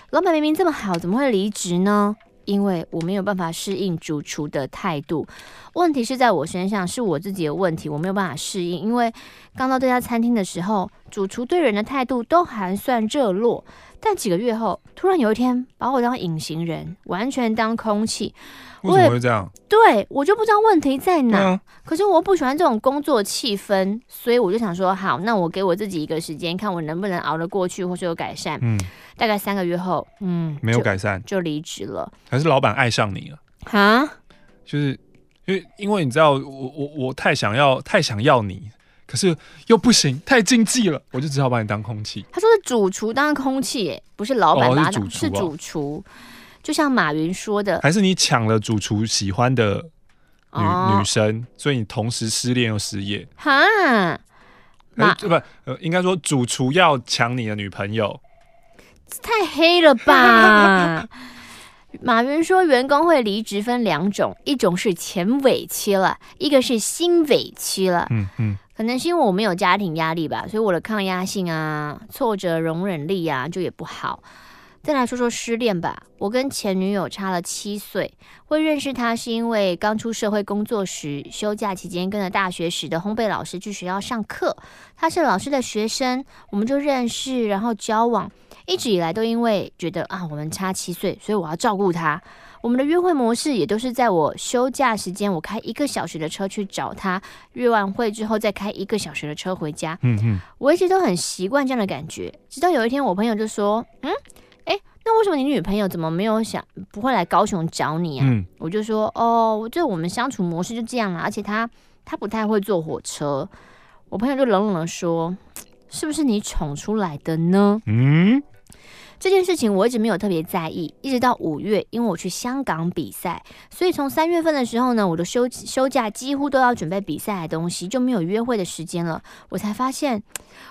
老板明明这么好，怎么会离职呢？因为我没有办法适应主厨的态度。问题是在我身上，是我自己的问题，我没有办法适应。因为刚到这家餐厅的时候，主厨对人的态度都还算热络。但几个月后，突然有一天把我当隐形人，完全当空气。为什么会这样？对，我就不知道问题在哪。啊、可是我不喜欢这种工作气氛，所以我就想说，好，那我给我自己一个时间，看我能不能熬得过去，或是有改善。嗯，大概三个月后，嗯，没有改善就离职了。还是老板爱上你了？哈，就是因为因为你知道，我我我太想要太想要你。可是又不行，太禁忌了，我就只好把你当空气。他说是主厨当空气，哎，不是老板当，是主厨。就像马云说的，还是你抢了主厨喜欢的女女生，所以你同时失恋又失业。哈，马不呃，应该说主厨要抢你的女朋友，太黑了吧？马云说，员工会离职分两种，一种是前委屈了，一个是心委屈了。嗯嗯。可能是因为我没有家庭压力吧，所以我的抗压性啊、挫折容忍力啊就也不好。再来说说失恋吧，我跟前女友差了七岁，会认识她是因为刚出社会工作时，休假期间跟着大学时的烘焙老师去学校上课，她是老师的学生，我们就认识，然后交往，一直以来都因为觉得啊我们差七岁，所以我要照顾她。我们的约会模式也都是在我休假时间，我开一个小时的车去找他，约完会之后再开一个小时的车回家。嗯嗯，我一直都很习惯这样的感觉。直到有一天，我朋友就说：“嗯，哎，那为什么你女朋友怎么没有想不会来高雄找你啊？”嗯，我就说：“哦，就我们相处模式就这样了，而且他他不太会坐火车。”我朋友就冷冷的说：“是不是你宠出来的呢？”嗯。这件事情我一直没有特别在意，一直到五月，因为我去香港比赛，所以从三月份的时候呢，我的休休假几乎都要准备比赛的东西，就没有约会的时间了。我才发现，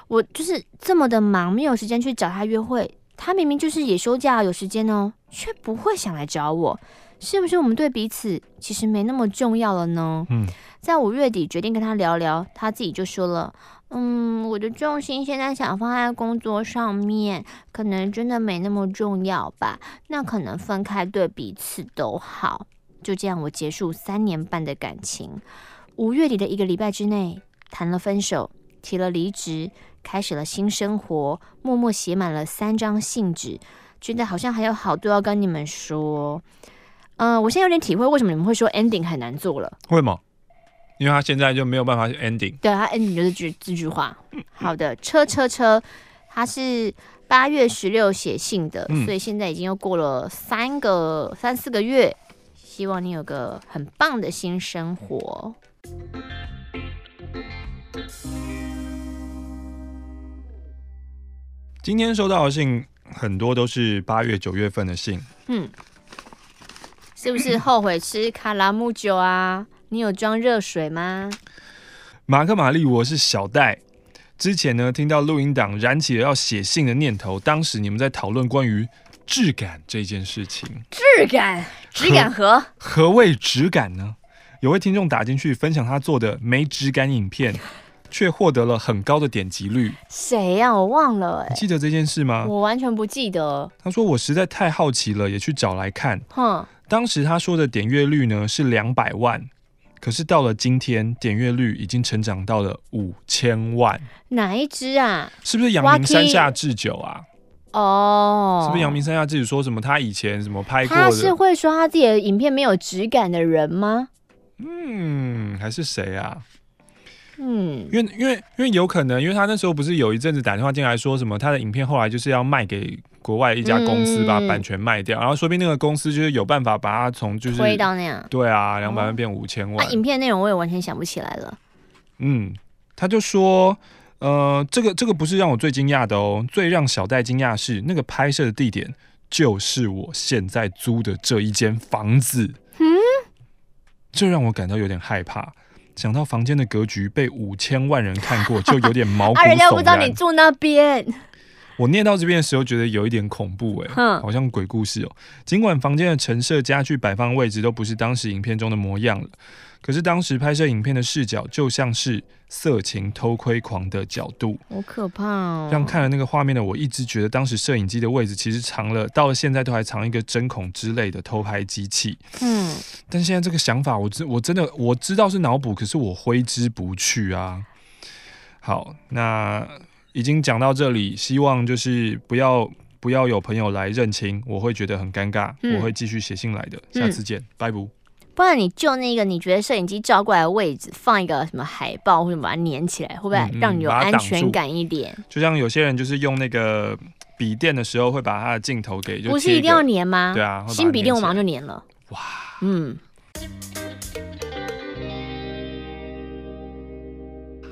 我就是这么的忙，没有时间去找他约会。他明明就是也休假有时间哦，却不会想来找我，是不是我们对彼此其实没那么重要了呢？嗯，在五月底决定跟他聊聊，他自己就说了。嗯，我的重心现在想放在工作上面，可能真的没那么重要吧。那可能分开对彼此都好。就这样，我结束三年半的感情。五月底的一个礼拜之内，谈了分手，提了离职，开始了新生活，默默写满了三张信纸，觉得好像还有好多要跟你们说。嗯、我现在有点体会，为什么你们会说 ending 很难做了？会吗？因为他现在就没有办法去 ending，对，他 ending 就是句这句话。好的，车车车，他是八月十六写信的，嗯、所以现在已经又过了三个三四个月，希望你有个很棒的新生活。今天收到的信很多都是八月九月份的信，嗯，是不是后悔吃卡拉木酒啊？你有装热水吗？马克、玛丽，我是小戴。之前呢，听到录音档，燃起了要写信的念头。当时你们在讨论关于质感这件事情。质感，质感何？何谓质感呢？有位听众打进去分享他做的没质感影片，却获得了很高的点击率。谁呀？我忘了。你记得这件事吗？我完全不记得。他说我实在太好奇了，也去找来看。哼，当时他说的点阅率呢是两百万，可是到了今天，点阅率已经成长到了五千万。哪一支啊？是不是阳明山下智久啊？哦，是不是阳明山下智久说什么他以前什么拍过的？他是会说他自己的影片没有质感的人吗？嗯，还是谁啊？嗯，因为因为因为有可能，因为他那时候不是有一阵子打电话进来说什么，他的影片后来就是要卖给国外一家公司，把版权卖掉，嗯、然后说不定那个公司就是有办法把它从就是推到那样，对啊，两百万变五千万。那、哦啊、影片内容我也完全想不起来了。嗯，他就说，呃，这个这个不是让我最惊讶的哦，最让小戴惊讶是那个拍摄的地点就是我现在租的这一间房子。嗯。这让我感到有点害怕，想到房间的格局被五千万人看过，就有点毛骨悚然。啊，人家不知道你住那边。我念到这边的时候，觉得有一点恐怖，哎，好像鬼故事哦。尽管房间的陈设、家具摆放位置都不是当时影片中的模样了。可是当时拍摄影片的视角就像是色情偷窥狂的角度，好可怕哦！让看了那个画面的我一直觉得，当时摄影机的位置其实藏了，到了现在都还藏一个针孔之类的偷拍机器。嗯，但现在这个想法，我真我真的我知道是脑补，可是我挥之不去啊。好，那已经讲到这里，希望就是不要不要有朋友来认亲，我会觉得很尴尬，嗯、我会继续写信来的。下次见，拜拜、嗯。不然你就那个你觉得摄影机照过来的位置放一个什么海报或者把它粘起来，会不会让你有安全感一点？嗯嗯、就像有些人就是用那个笔电的时候会把他的镜头给就，不是一定要粘吗？对啊，新笔电我马上就粘了。哇，嗯。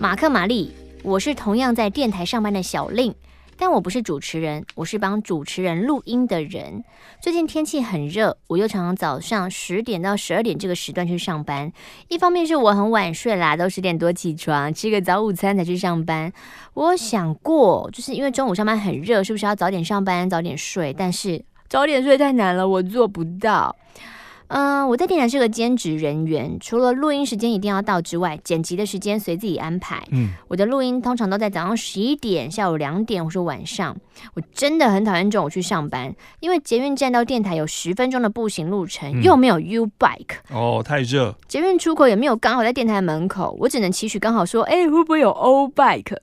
马克玛丽，我是同样在电台上班的小令。但我不是主持人，我是帮主持人录音的人。最近天气很热，我又常常早上十点到十二点这个时段去上班。一方面是我很晚睡啦，都十点多起床，吃个早午餐才去上班。我想过，就是因为中午上班很热，是不是要早点上班，早点睡？但是早点睡太难了，我做不到。嗯、呃，我在电台是个兼职人员，除了录音时间一定要到之外，剪辑的时间随自己安排。嗯，我的录音通常都在早上十一点、下午两点或是晚上。我真的很讨厌中午去上班，因为捷运站到电台有十分钟的步行路程，嗯、又没有 U Bike。哦，太热。捷运出口也没有刚好在电台门口，我只能期许刚好说，哎，会不会有 O Bike？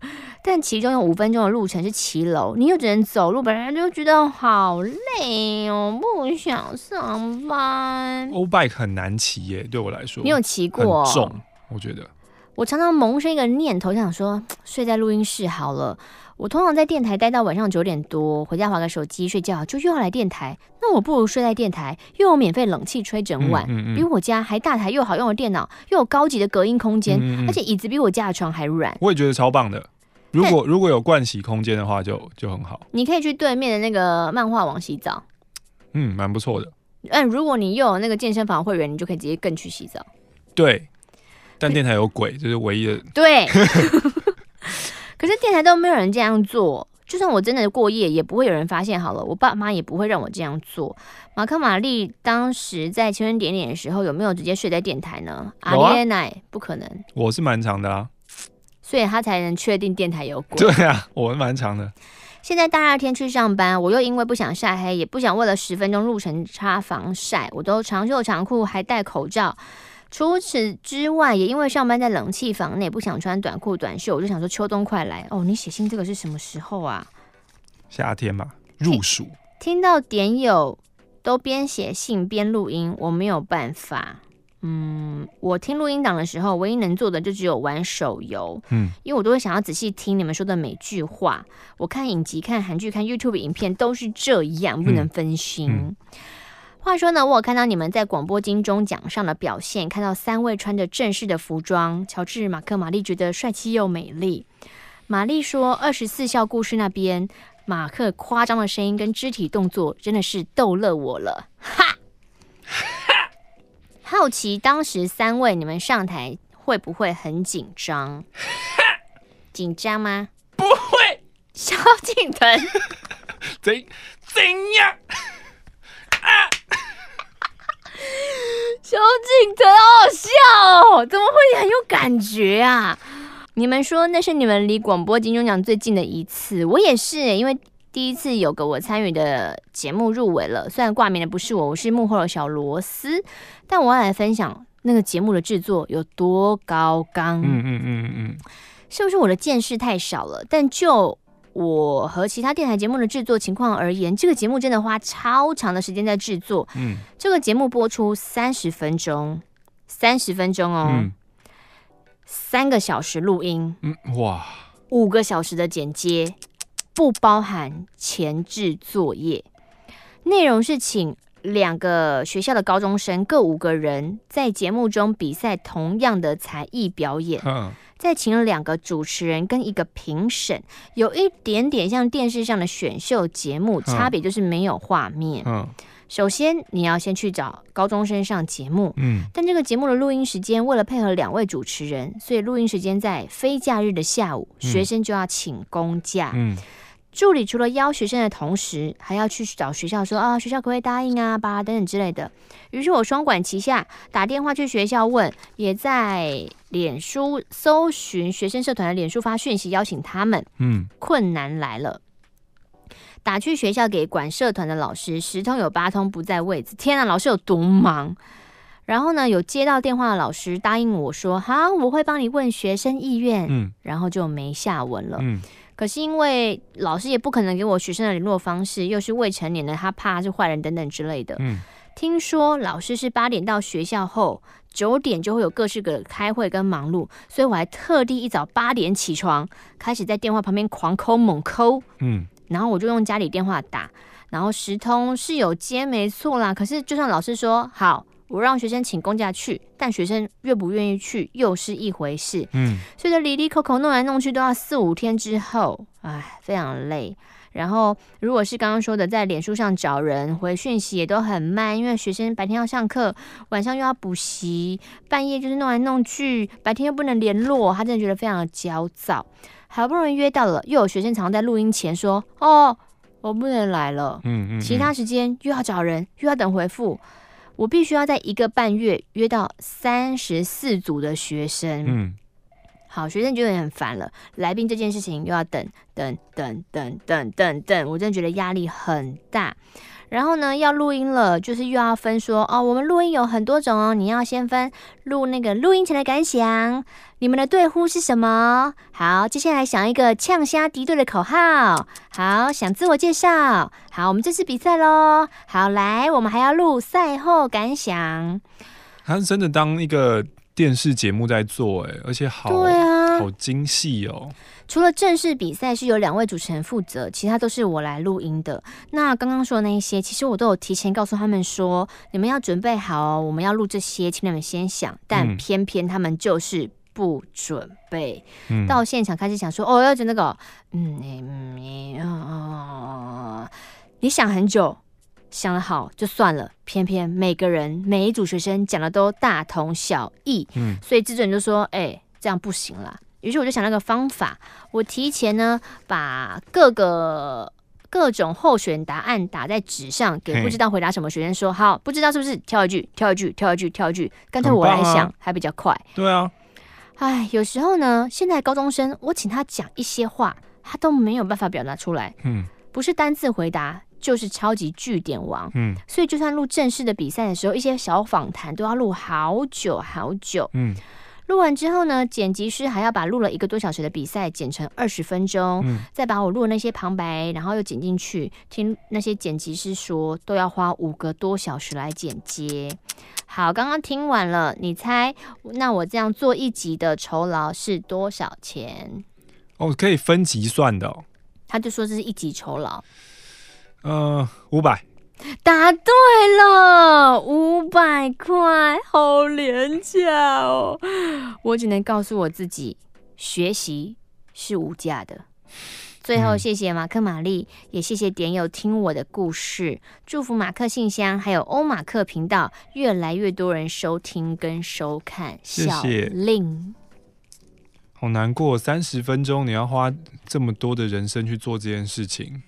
但其中有五分钟的路程是骑楼，你又只能走路，本来就觉得好累哦，不想上班。欧拜很难骑耶，对我来说。你有骑过？很重，我觉得。我常常萌生一个念头，想说 睡在录音室好了。我通常在电台待到晚上九点多，回家划个手机睡觉，就又要来电台。那我不如睡在电台，又有免费冷气吹整晚，嗯嗯嗯、比我家还大台又好用的电脑，又有高级的隔音空间，而且椅子比我家的床还软。我也觉得超棒的。如果如果有盥洗空间的话就，就就很好。你可以去对面的那个漫画网洗澡，嗯，蛮不错的。嗯，如果你又有那个健身房会员，你就可以直接更去洗澡。对，但电台有鬼，这、就是唯一的。对，可是电台都没有人这样做，就算我真的过夜，也不会有人发现。好了，我爸妈也不会让我这样做。马克玛丽当时在青春点点的时候，有没有直接睡在电台呢？阿耶奶，不可能。我是蛮长的啊。所以他才能确定电台有鬼。对啊，我蛮长的。现在大热天去上班，我又因为不想晒黑，也不想为了十分钟路程擦防晒，我都长袖长裤还戴口罩。除此之外，也因为上班在冷气房内，不想穿短裤短袖，我就想说秋冬快来哦。你写信这个是什么时候啊？夏天嘛，入暑。听到点友都边写信边录音，我没有办法。嗯，我听录音档的时候，唯一能做的就只有玩手游。嗯，因为我都会想要仔细听你们说的每句话。我看影集、看韩剧、看 YouTube 影片都是这样，不能分心。嗯嗯、话说呢，我有看到你们在广播金钟奖上的表现，看到三位穿着正式的服装，乔治、马克、玛丽觉得帅气又美丽。玛丽说，二十四孝故事那边，马克夸张的声音跟肢体动作真的是逗乐我了，哈。好奇当时三位你们上台会不会很紧张？紧张吗？不会。萧敬腾，怎怎样？啊！萧敬腾好笑哦，怎么会很有感觉啊？你们说那是你们离广播金钟奖最近的一次，我也是，因为第一次有个我参与的节目入围了，虽然挂名的不是我，我是幕后的小螺丝，但我要来分享那个节目的制作有多高纲。嗯嗯嗯嗯，是不是我的见识太少了？但就我和其他电台节目的制作情况而言，这个节目真的花超长的时间在制作。嗯，这个节目播出三十分钟，三十分钟哦。嗯三个小时录音，嗯，哇，五个小时的剪接，不包含前置作业。内容是请两个学校的高中生各五个人在节目中比赛同样的才艺表演，嗯，再请了两个主持人跟一个评审，有一点点像电视上的选秀节目，差别就是没有画面，嗯。首先，你要先去找高中生上节目，嗯，但这个节目的录音时间，为了配合两位主持人，所以录音时间在非假日的下午，嗯、学生就要请公假，嗯，助理除了邀学生的同时，还要去找学校说啊，学校可不可以答应啊，吧等等之类的。于是我双管齐下，打电话去学校问，也在脸书搜寻学生社团的脸书发讯息邀请他们，嗯，困难来了。打去学校给管社团的老师，十通有八通不在位子。天啊，老师有多忙？然后呢，有接到电话的老师答应我说：“好，我会帮你问学生意愿。”嗯，然后就没下文了。嗯，可是因为老师也不可能给我学生的联络方式，又是未成年的，他怕他是坏人等等之类的。嗯，听说老师是八点到学校后，九点就会有各式各开会跟忙碌，所以我还特地一早八点起床，开始在电话旁边狂抠猛抠。嗯。然后我就用家里电话打，然后十通是有接没错啦。可是就算老师说好，我让学生请公假去，但学生愿不愿意去又是一回事。嗯，所以这里里口口弄来弄去都要四五天之后，唉，非常累。然后如果是刚刚说的，在脸书上找人回讯息也都很慢，因为学生白天要上课，晚上又要补习，半夜就是弄来弄去，白天又不能联络，他真的觉得非常的焦躁。好不容易约到了，又有学生常在录音前说：“哦，我不能来了。”嗯嗯，其他时间又要找人，又要等回复，我必须要在一个半月约到三十四组的学生。嗯，好，学生觉得很烦了，来宾这件事情又要等等等等等等等，我真的觉得压力很大。然后呢，要录音了，就是又要分说哦，我们录音有很多种哦，你要先分录那个录音前的感想，你们的队呼是什么？好，接下来想一个呛虾敌对的口号。好，想自我介绍。好，我们这次比赛喽。好，来，我们还要录赛后感想。他是真的当一个电视节目在做，哎，而且好，对啊，好精细哦。除了正式比赛是由两位主持人负责，其他都是我来录音的。那刚刚说的那一些，其实我都有提前告诉他们说，你们要准备好哦，我们要录这些，请你们先想。但偏偏他们就是不准备，嗯、到现场开始想说，哦，要整那个，嗯嗯嗯，你想很久，想得好就算了，偏偏每个人每一组学生讲的都大同小异，嗯，所以制作人就说，哎、欸，这样不行啦。于是我就想了个方法，我提前呢把各个各种候选答案打在纸上，给不知道回答什么学生说：“好，不知道是不是跳一句，跳一句，跳一句，跳一句，干脆我来想，啊、还比较快。”对啊，哎，有时候呢，现在高中生我请他讲一些话，他都没有办法表达出来。嗯，不是单字回答，就是超级句点王。嗯，所以就算录正式的比赛的时候，一些小访谈都要录好久好久。嗯。录完之后呢，剪辑师还要把录了一个多小时的比赛剪成二十分钟，嗯、再把我录的那些旁白，然后又剪进去。听那些剪辑师说，都要花五个多小时来剪接。好，刚刚听完了，你猜，那我这样做一集的酬劳是多少钱？哦，可以分级算的哦。他就说这是一集酬劳，呃，五百。答对了，五百块，好廉价哦！我只能告诉我自己，学习是无价的。最后，谢谢马克、玛丽，也谢谢点友听我的故事，祝福马克信箱还有欧马克频道越来越多人收听跟收看。谢谢。令，好难过，三十分钟你要花这么多的人生去做这件事情。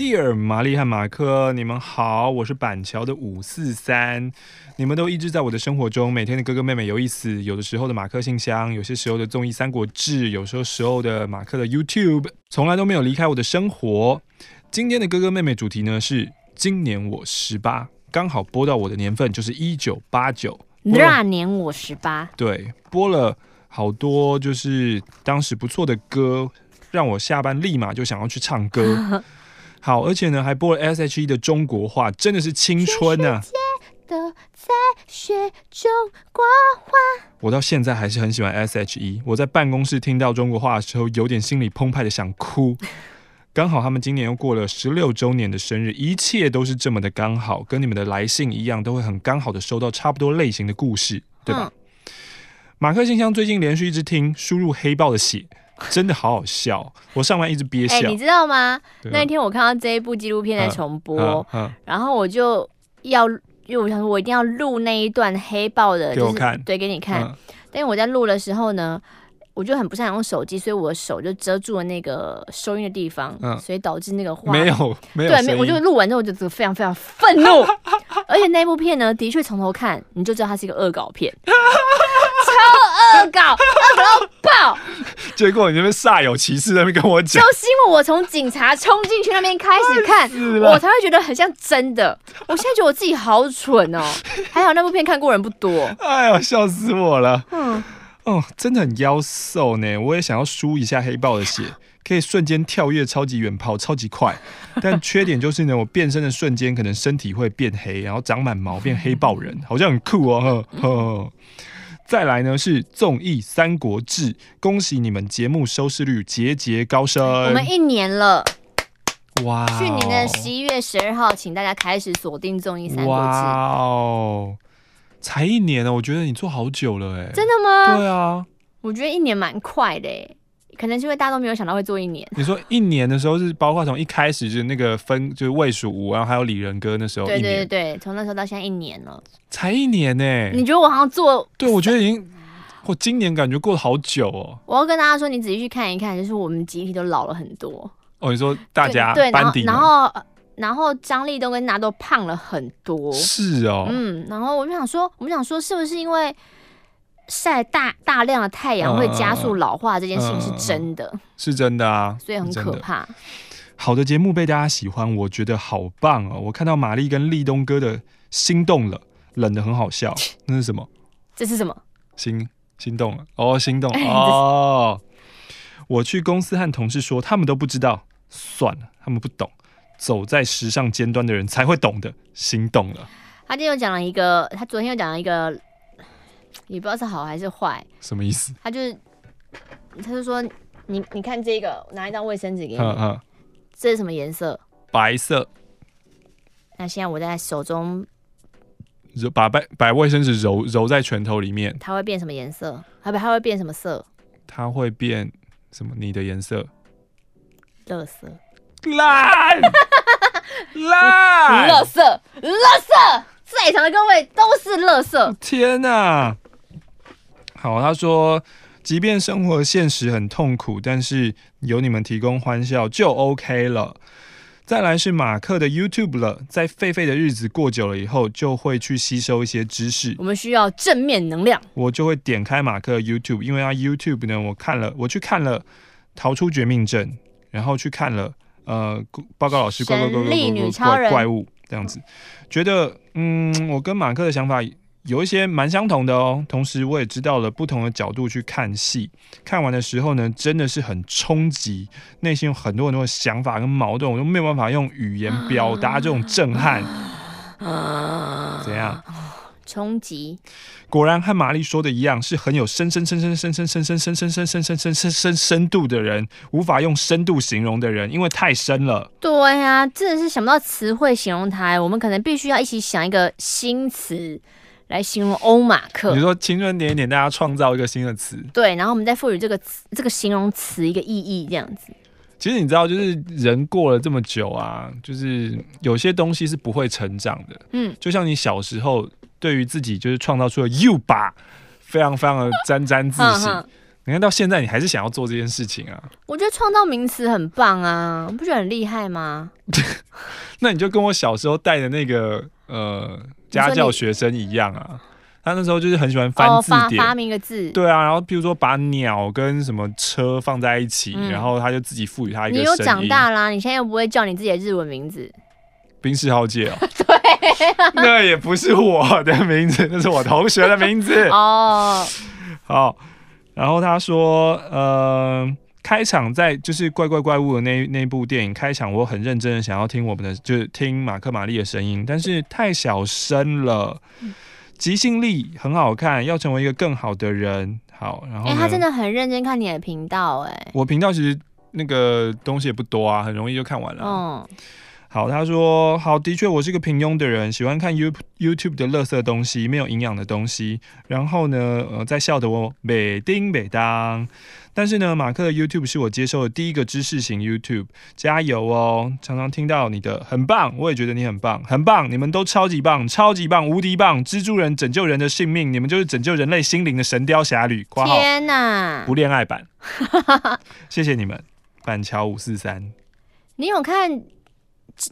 Dear 玛丽和马克，你们好，我是板桥的五四三，你们都一直在我的生活中，每天的哥哥妹妹有意思，有的时候的马克信箱，有些时候的综艺三国志，有时候时候的马克的 YouTube，从来都没有离开我的生活。今天的哥哥妹妹主题呢是今年我十八，刚好播到我的年份就是一九八九，那年我十八，对，播了好多就是当时不错的歌，让我下班立马就想要去唱歌。好，而且呢，还播了 S.H.E 的中国话，真的是青春啊！都在学中国话。我到现在还是很喜欢 S.H.E。我在办公室听到中国话的时候，有点心里澎湃的想哭。刚好他们今年又过了十六周年的生日，一切都是这么的刚好，跟你们的来信一样，都会很刚好的收到差不多类型的故事，对吧？嗯、马克信箱最近连续一直听，输入黑豹的血。真的好好笑，我上班一直憋笑。哎、欸，你知道吗？那一天我看到这一部纪录片在重播，然后我就要，因为我想说，我一定要录那一段黑豹的，就是对，给你看。但是我在录的时候呢，我就很不擅长用手机，所以我的手就遮住了那个收音的地方，所以导致那个画没有没有。对，我就录完之后就非常非常愤怒，而且那部片呢，的确从头看你就知道它是一个恶搞片。超恶搞，恶搞到爆！结果你那边煞有其事在那边跟我讲，就是因为我从警察冲进去那边开始看，我才会觉得很像真的。我现在觉得我自己好蠢哦，还好那部片看过人不多。哎呀，笑死我了。嗯，哦，真的很妖兽呢。我也想要输一下黑豹的血，可以瞬间跳跃超级远跑，超级快。但缺点就是呢，我变身的瞬间可能身体会变黑，然后长满毛变黑豹人，好像很酷哦。呵呵再来呢是综艺《三国志》，恭喜你们节目收视率节节高升。我们一年了，哇！去年的十一月十二号，请大家开始锁定综艺《三国志》。哇哦，才一年呢，我觉得你做好久了哎。真的吗？对啊，我觉得一年蛮快的哎。可能是因为大家都没有想到会做一年。你说一年的时候是包括从一开始就是那个分就是魏蜀吴，然后还有李仁哥那时候。对对对对，从那时候到现在一年了。才一年呢、欸？你觉得我好像做？对，我觉得已经，我今年感觉过了好久哦。我要跟大家说，你仔细去看一看，就是我们集体都老了很多。哦，你说大家对，班底，然后然后张立东跟娜都胖了很多。是哦。嗯，然后我就想说，我们想说，是不是因为？晒大大量的太阳会加速老化，这件事情是真的，嗯、是真的啊，所以很可怕。好的节目被大家喜欢，我觉得好棒哦！我看到玛丽跟立东哥的心动了，冷的很好笑，那是什么？这是什么？心心动了哦，心动哦！我去公司和同事说，他们都不知道，算了，他们不懂，走在时尚尖端的人才会懂的，心动了。他今天又讲了一个，他昨天又讲了一个。也不知道是好还是坏，什么意思？他就是，他就说你你看这个，拿一张卫生纸给你，这是什么颜色？白色。那现在我在手中揉，把白把卫生纸揉揉在拳头里面，它会变什么颜色？它不，它会变什么色？它会变什么？你的颜色？乐色。烂 烂。乐色，乐色。在场的各位都是垃圾！天哪！好，他说，即便生活现实很痛苦，但是有你们提供欢笑就 OK 了。再来是马克的 YouTube 了，在狒狒的日子过久了以后，就会去吸收一些知识。我们需要正面能量，我就会点开马克的 YouTube，因为他 YouTube 呢，我看了，我去看了《逃出绝命镇》，然后去看了呃，报告老师怪怪怪怪怪怪怪物。这样子，觉得嗯，我跟马克的想法有一些蛮相同的哦。同时，我也知道了不同的角度去看戏。看完的时候呢，真的是很冲击，内心有很多很多的想法跟矛盾，我都没有办法用语言表达这种震撼。怎样？冲击，果然和玛丽说的一样，是很有深深深深深深深深深深深深深深深深深度的人，无法用深度形容的人，因为太深了。对呀，真的是想不到词汇形容他，我们可能必须要一起想一个新词来形容欧马克。你说青春点一点，大家创造一个新的词。对，然后我们再赋予这个词这个形容词一个意义，这样子。其实你知道，就是人过了这么久啊，就是有些东西是不会成长的。嗯，就像你小时候。对于自己就是创造出了 you 吧，非常非常的沾沾自喜。你看到现在，你还是想要做这件事情啊？我觉得创造名词很棒啊，不觉得很厉害吗？那你就跟我小时候带的那个呃家教学生一样啊。他那时候就是很喜欢翻字典，哦、发发明个字。对啊，然后比如说把鸟跟什么车放在一起，嗯、然后他就自己赋予他一个。你又长大啦，你现在又不会叫你自己的日文名字？冰室浩介哦，对、啊，那也不是我的名字，那是我同学的名字哦。好，然后他说，呃，开场在就是怪怪怪物的那那部电影开场，我很认真的想要听我们的，就是听马克玛丽的声音，但是太小声了。嗯即兴力很好看，要成为一个更好的人。好，然后哎、欸，他真的很认真看你的频道、欸，哎，我频道其实那个东西也不多啊，很容易就看完了。嗯，好，他说好，的确，我是个平庸的人，喜欢看 You YouTube 的垃圾东西，没有营养的东西。然后呢，呃，在笑的我美叮美当。但是呢，马克的 YouTube 是我接受的第一个知识型 YouTube，加油哦！常常听到你的很棒，我也觉得你很棒，很棒，你们都超级棒，超级棒，无敌棒！蜘蛛人拯救人的性命，你们就是拯救人类心灵的神雕侠侣。天哪！不恋爱版，谢谢你们，板桥五四三。你有看？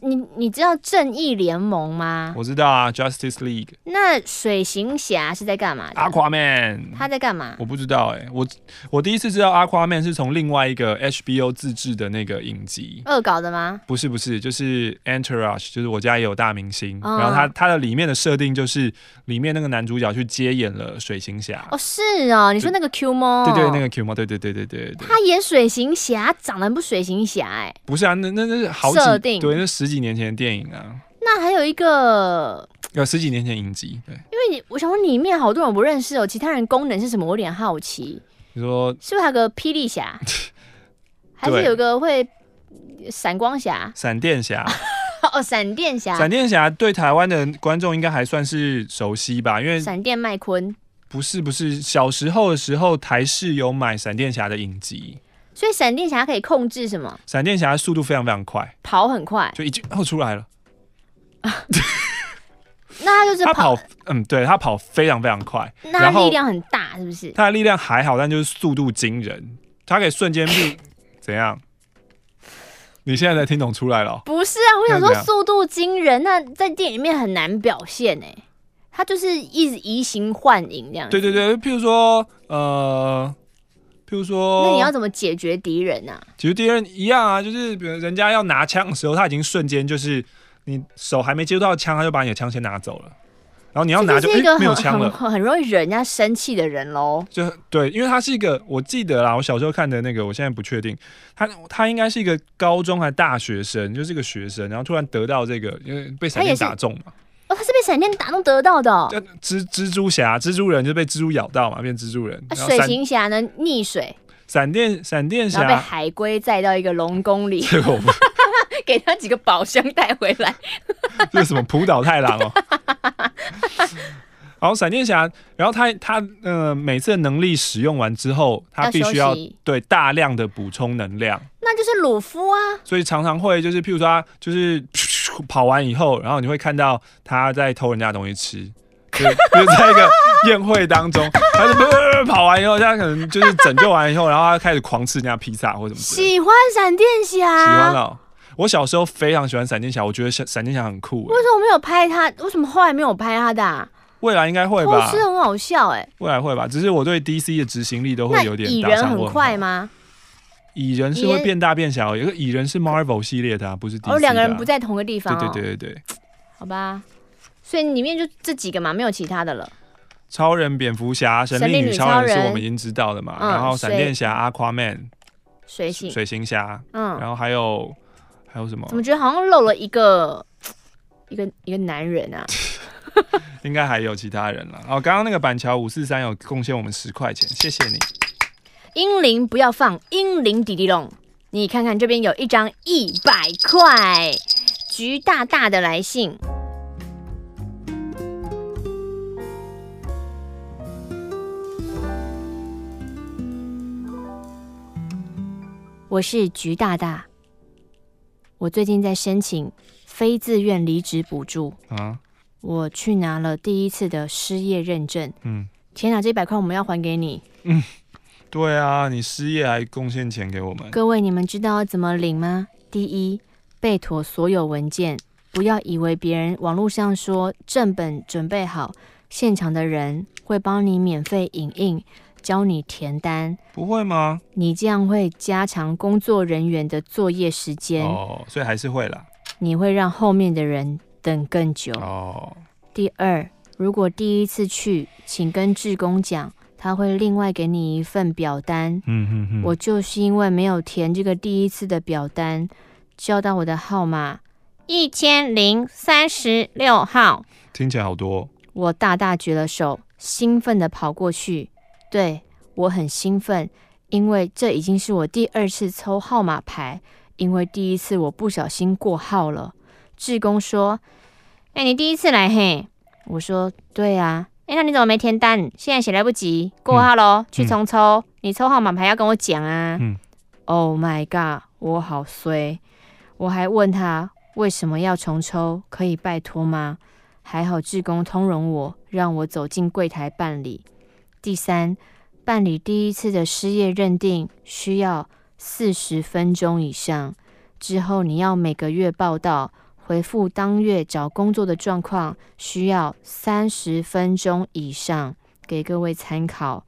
你你知道正义联盟吗？我知道啊，Justice League。那水行侠是在干嘛？Aquaman。他在干嘛？我不知道哎、欸，我我第一次知道 Aquaman 是从另外一个 HBO 自制的那个影集。恶搞的吗？不是不是，就是 Entourage，就是我家也有大明星。哦、然后他他的里面的设定就是里面那个男主角去接演了水行侠。哦，是哦，你说那个 Q 猫？对对，那个 Q 猫，对对对对。他演水行侠，长得不水行侠哎、欸。不是啊，那那那是好设定，对，那十几年前的电影啊，那还有一个，有十几年前影集，对，因为你我想问里面好多人不认识哦，其他人功能是什么？我有点好奇。你说是不是还有个霹雳侠？还是有个会闪光侠？闪电侠？哦，闪电侠。闪电侠对台湾的观众应该还算是熟悉吧？因为闪电麦昆不是不是，小时候的时候台视有买闪电侠的影集。所以闪电侠可以控制什么？闪电侠速度非常非常快，跑很快，就已经哦出来了。那他就是跑，他跑，嗯，对他跑非常非常快，那他力量很大，是不是？他的力量还好，但就是速度惊人，他可以瞬间就 怎样？你现在才听懂出来了？不是啊，我想说速度惊人，那在电影里面很难表现哎，他就是一直移形换影这样。对对对，譬如说呃。譬如说，那你要怎么解决敌人呢、啊？解决敌人一样啊，就是比如人家要拿枪的时候，他已经瞬间就是你手还没接触到枪，他就把你的枪先拿走了。然后你要拿就，就、欸、没有枪了，很很容易惹人家生气的人喽。就对，因为他是一个，我记得啦，我小时候看的那个，我现在不确定，他他应该是一个高中还大学生，就是一个学生，然后突然得到这个，因为被闪电打中嘛。哦，他是被闪电打中得到的、哦。蜘蜘蛛侠、蜘蛛人就被蜘蛛咬到嘛，变蜘蛛人。啊、水行侠呢？溺水。闪电闪电侠被海龟载到一个龙宫里，给他几个宝箱带回来。这是什么浦岛太郎哦？然后闪电侠，然后他他呃每次的能力使用完之后，他必须要对大量的补充能量。那就是鲁夫啊。所以常常会就是譬如说他就是跑完以后，然后你会看到他在偷人家东西吃。就 就是在一个宴会当中，他就、呃、跑完以后，他可能就是拯救完以后，然后他开始狂吃人家披萨或什么。喜欢闪电侠，喜欢了。我小时候非常喜欢闪电侠，我觉得闪闪电侠很酷。为什么没有拍他？为什么后来没有拍他的、啊？未来应该会吧？是很好笑哎、欸。未来会吧？只是我对 DC 的执行力都会有点。蚁人很快吗？蚁人是会变大变小，有个蚁人是 Marvel 系列的、啊，不是 DC。哦，两个人不在同个地方、哦。对对对对对。好吧。所以里面就这几个嘛，没有其他的了。超人、蝙蝠侠、神力女超人是我们已经知道的嘛，嗯、然后闪电侠、阿夸曼、水行水行侠，嗯，然后还有还有什么？怎么觉得好像漏了一个一个一个男人啊？应该还有其他人了。哦，刚刚那个板桥五四三有贡献我们十块钱，谢谢你。英灵不要放，英灵迪迪龙，你看看这边有一张一百块，橘大大的来信。我是橘大大，我最近在申请非自愿离职补助啊，我去拿了第一次的失业认证。嗯，天哪，这一百块我们要还给你。嗯，对啊，你失业还贡献钱给我们。各位，你们知道怎么领吗？第一，备妥所有文件，不要以为别人网络上说正本准备好，现场的人会帮你免费影印，教你填单。不会吗？你这样会加强工作人员的作业时间。哦，所以还是会啦。你会让后面的人等更久。哦。第二。如果第一次去，请跟志工讲，他会另外给你一份表单。嗯哼哼，我就是因为没有填这个第一次的表单，叫到我的号码一千零三十六号，听起来好多。我大大举了手，兴奋地跑过去。对，我很兴奋，因为这已经是我第二次抽号码牌，因为第一次我不小心过号了。志工说：“哎，你第一次来嘿。”我说对啊，哎，那你怎么没填单？现在写来不及，过号喽，嗯、去重抽。嗯、你抽号码牌要跟我讲啊。嗯、Oh my god，我好衰。我还问他为什么要重抽，可以拜托吗？还好志工通融我，让我走进柜台办理。第三，办理第一次的失业认定需要四十分钟以上，之后你要每个月报到。回复当月找工作的状况需要三十分钟以上，给各位参考。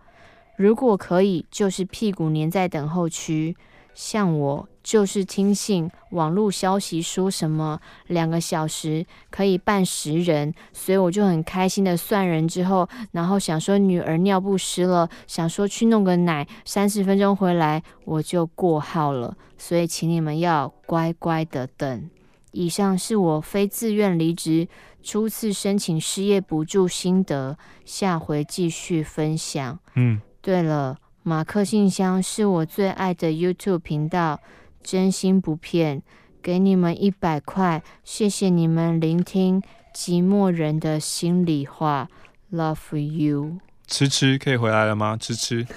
如果可以，就是屁股粘在等候区。像我就是听信网络消息说什么两个小时可以办十人，所以我就很开心的算人之后，然后想说女儿尿不湿了，想说去弄个奶，三十分钟回来我就过号了。所以请你们要乖乖的等。以上是我非自愿离职初次申请失业补助心得，下回继续分享。嗯，对了，马克信箱是我最爱的 YouTube 频道，真心不骗，给你们一百块，谢谢你们聆听寂寞人的心里话，Love you。吃吃可以回来了吗？吃吃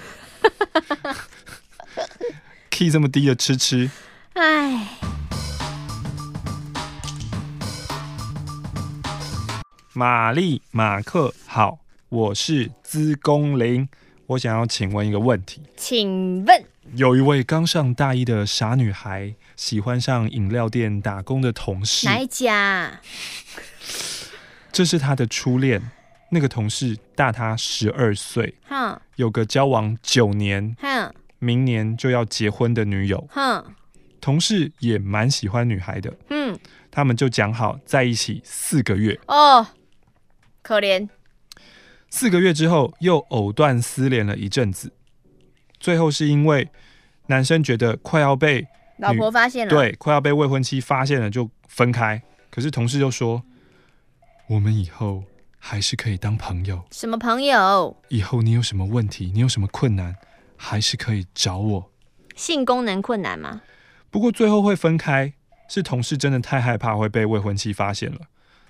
，key 这么低的吃吃，唉。玛丽马克好，我是资工林，我想要请问一个问题，请问。有一位刚上大一的傻女孩喜欢上饮料店打工的同事，哪一家？这是她的初恋，那个同事大她十二岁，哼，有个交往九年，哼，明年就要结婚的女友，哼，同事也蛮喜欢女孩的，嗯，他们就讲好在一起四个月，哦。可怜，四个月之后又藕断丝连了一阵子，最后是因为男生觉得快要被老婆发现了，对，快要被未婚妻发现了，就分开。可是同事就说：“我们以后还是可以当朋友。”什么朋友？以后你有什么问题，你有什么困难，还是可以找我。性功能困难吗？不过最后会分开，是同事真的太害怕会被未婚妻发现了。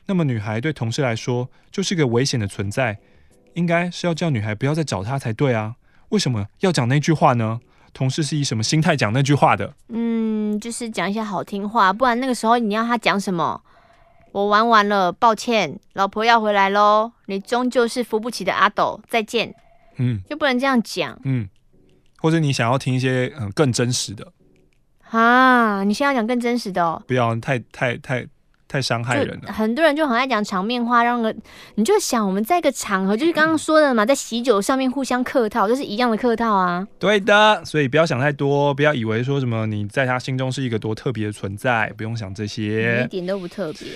那么女孩对同事来说就是个危险的存在，应该是要叫女孩不要再找他才对啊？为什么要讲那句话呢？同事是以什么心态讲那句话的？嗯，就是讲一些好听话，不然那个时候你要他讲什么？我玩完了，抱歉，老婆要回来喽，你终究是扶不起的阿斗，再见。嗯，就不能这样讲。嗯，或者你想要听一些嗯更真实的？啊，你现在要讲更真实的哦？不要太太太。太伤害人了，很多人就很爱讲场面话，让个你就想我们在一个场合，就是刚刚说的嘛，在喜酒上面互相客套，就是一样的客套啊。对的，所以不要想太多，不要以为说什么你在他心中是一个多特别的存在，不用想这些，一点都不特别。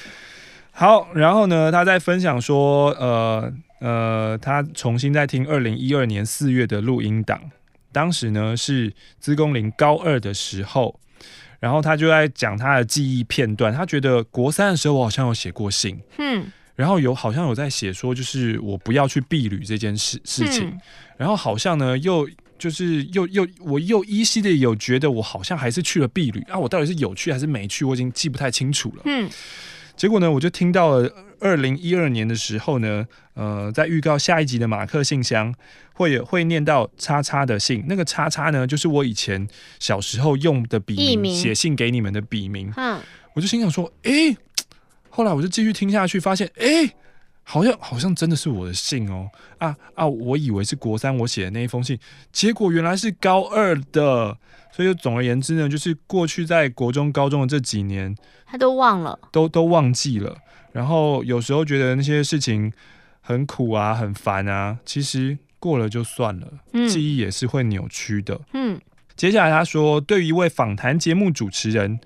好，然后呢，他在分享说，呃呃，他重新在听二零一二年四月的录音档，当时呢是资工林高二的时候。然后他就在讲他的记忆片段，他觉得国三的时候我好像有写过信，嗯，然后有好像有在写说就是我不要去避旅这件事事情，嗯、然后好像呢又就是又又我又依稀的有觉得我好像还是去了避旅啊，我到底是有去还是没去，我已经记不太清楚了，嗯，结果呢我就听到了二零一二年的时候呢，呃，在预告下一集的马克信箱。会会念到叉叉的信，那个叉叉呢，就是我以前小时候用的笔名，写信给你们的笔名。嗯，我就心想说，哎，后来我就继续听下去，发现，哎，好像好像真的是我的信哦，啊啊，我以为是国三我写的那一封信，结果原来是高二的。所以总而言之呢，就是过去在国中、高中的这几年，他都忘了，都都忘记了。然后有时候觉得那些事情很苦啊、很烦啊，其实过了就算了。嗯，记忆也是会扭曲的。嗯，接下来他说，对于一位访谈节目主持人，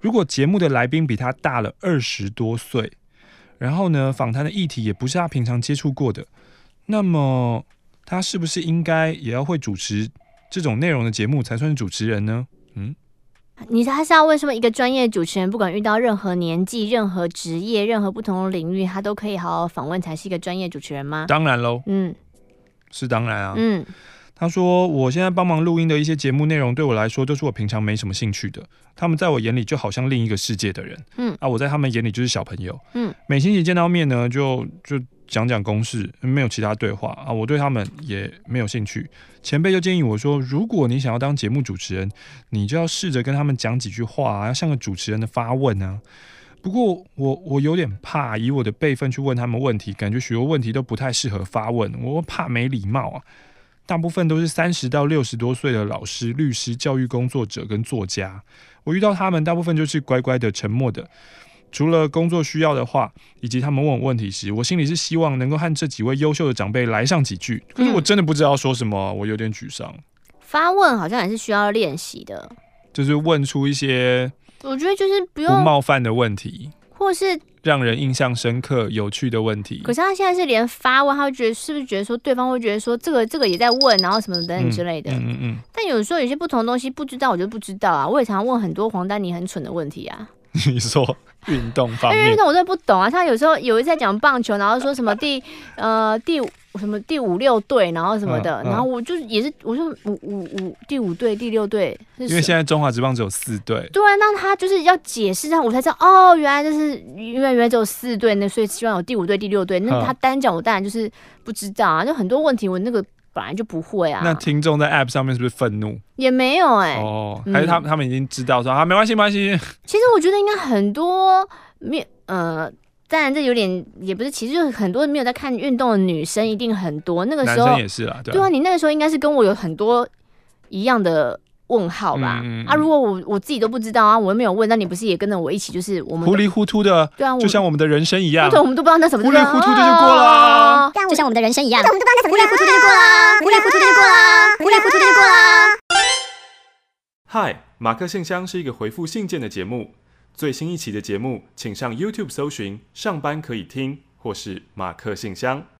如果节目的来宾比他大了二十多岁，然后呢，访谈的议题也不是他平常接触过的，那么他是不是应该也要会主持这种内容的节目才算是主持人呢？嗯，你他是要问什么？一个专业主持人，不管遇到任何年纪、任何职业、任何不同的领域，他都可以好好访问，才是一个专业主持人吗？当然喽，嗯，是当然啊，嗯。他说：“我现在帮忙录音的一些节目内容，对我来说都是我平常没什么兴趣的。他们在我眼里就好像另一个世界的人，嗯啊，我在他们眼里就是小朋友，嗯。每星期见到面呢，就就讲讲公事，没有其他对话啊。我对他们也没有兴趣。前辈就建议我说，如果你想要当节目主持人，你就要试着跟他们讲几句话啊，要像个主持人的发问啊。不过我我有点怕，以我的辈分去问他们问题，感觉许多问题都不太适合发问，我怕没礼貌啊。”大部分都是三十到六十多岁的老师、律师、教育工作者跟作家。我遇到他们，大部分就是乖乖的、沉默的。除了工作需要的话，以及他们问我问题时，我心里是希望能够和这几位优秀的长辈来上几句。可是我真的不知道说什么，我有点沮丧。发问好像也是需要练习的，就是问出一些我觉得就是不用不冒犯的问题，或是。让人印象深刻、有趣的问题。可是他现在是连发问，他会觉得是不是觉得说对方会觉得说这个这个也在问，然后什么等等之类的。嗯嗯，嗯。但有时候有些不同的东西不知道，我就不知道啊。我也常常问很多黄丹妮很蠢的问题啊。你说运动方面？因为运动我真的不懂啊。他有时候有一次在讲棒球，然后说什么第呃第五。什么第五六队，然后什么的，嗯嗯、然后我就也是，我说五五五第五队第六队，因为现在中华职棒只有四队。对，那他就是要解释，让我才知道哦，原来就是因为原来只有四队，那所以希望有第五队第六队。那他单讲，我当然就是不知道啊，就很多问题我那个本来就不会啊。那听众在 App 上面是不是愤怒？也没有哎、欸，哦，还是他们、嗯、他们已经知道说啊，没关系没关系。其实我觉得应该很多没呃。当然，这有点也不是，其实就是很多没有在看运动的女生一定很多。那个时候对啊，你那个时候应该是跟我有很多一样的问号吧？嗯、啊，如果我我自己都不知道啊，我又没有问，那你不是也跟着我一起就是我们糊里糊涂的？对啊，就像我们的人生一样，对，我们都不知道那什么，糊里糊涂的就过了。就像我们的人生一样，我们都不知道那什么，糊里糊涂的就过了，糊里糊涂的就过了，糊里糊涂的就过了。嗨，马克信箱是一个回复信件的节目。最新一期的节目，请上 YouTube 搜寻“上班可以听”或是“马克信箱”。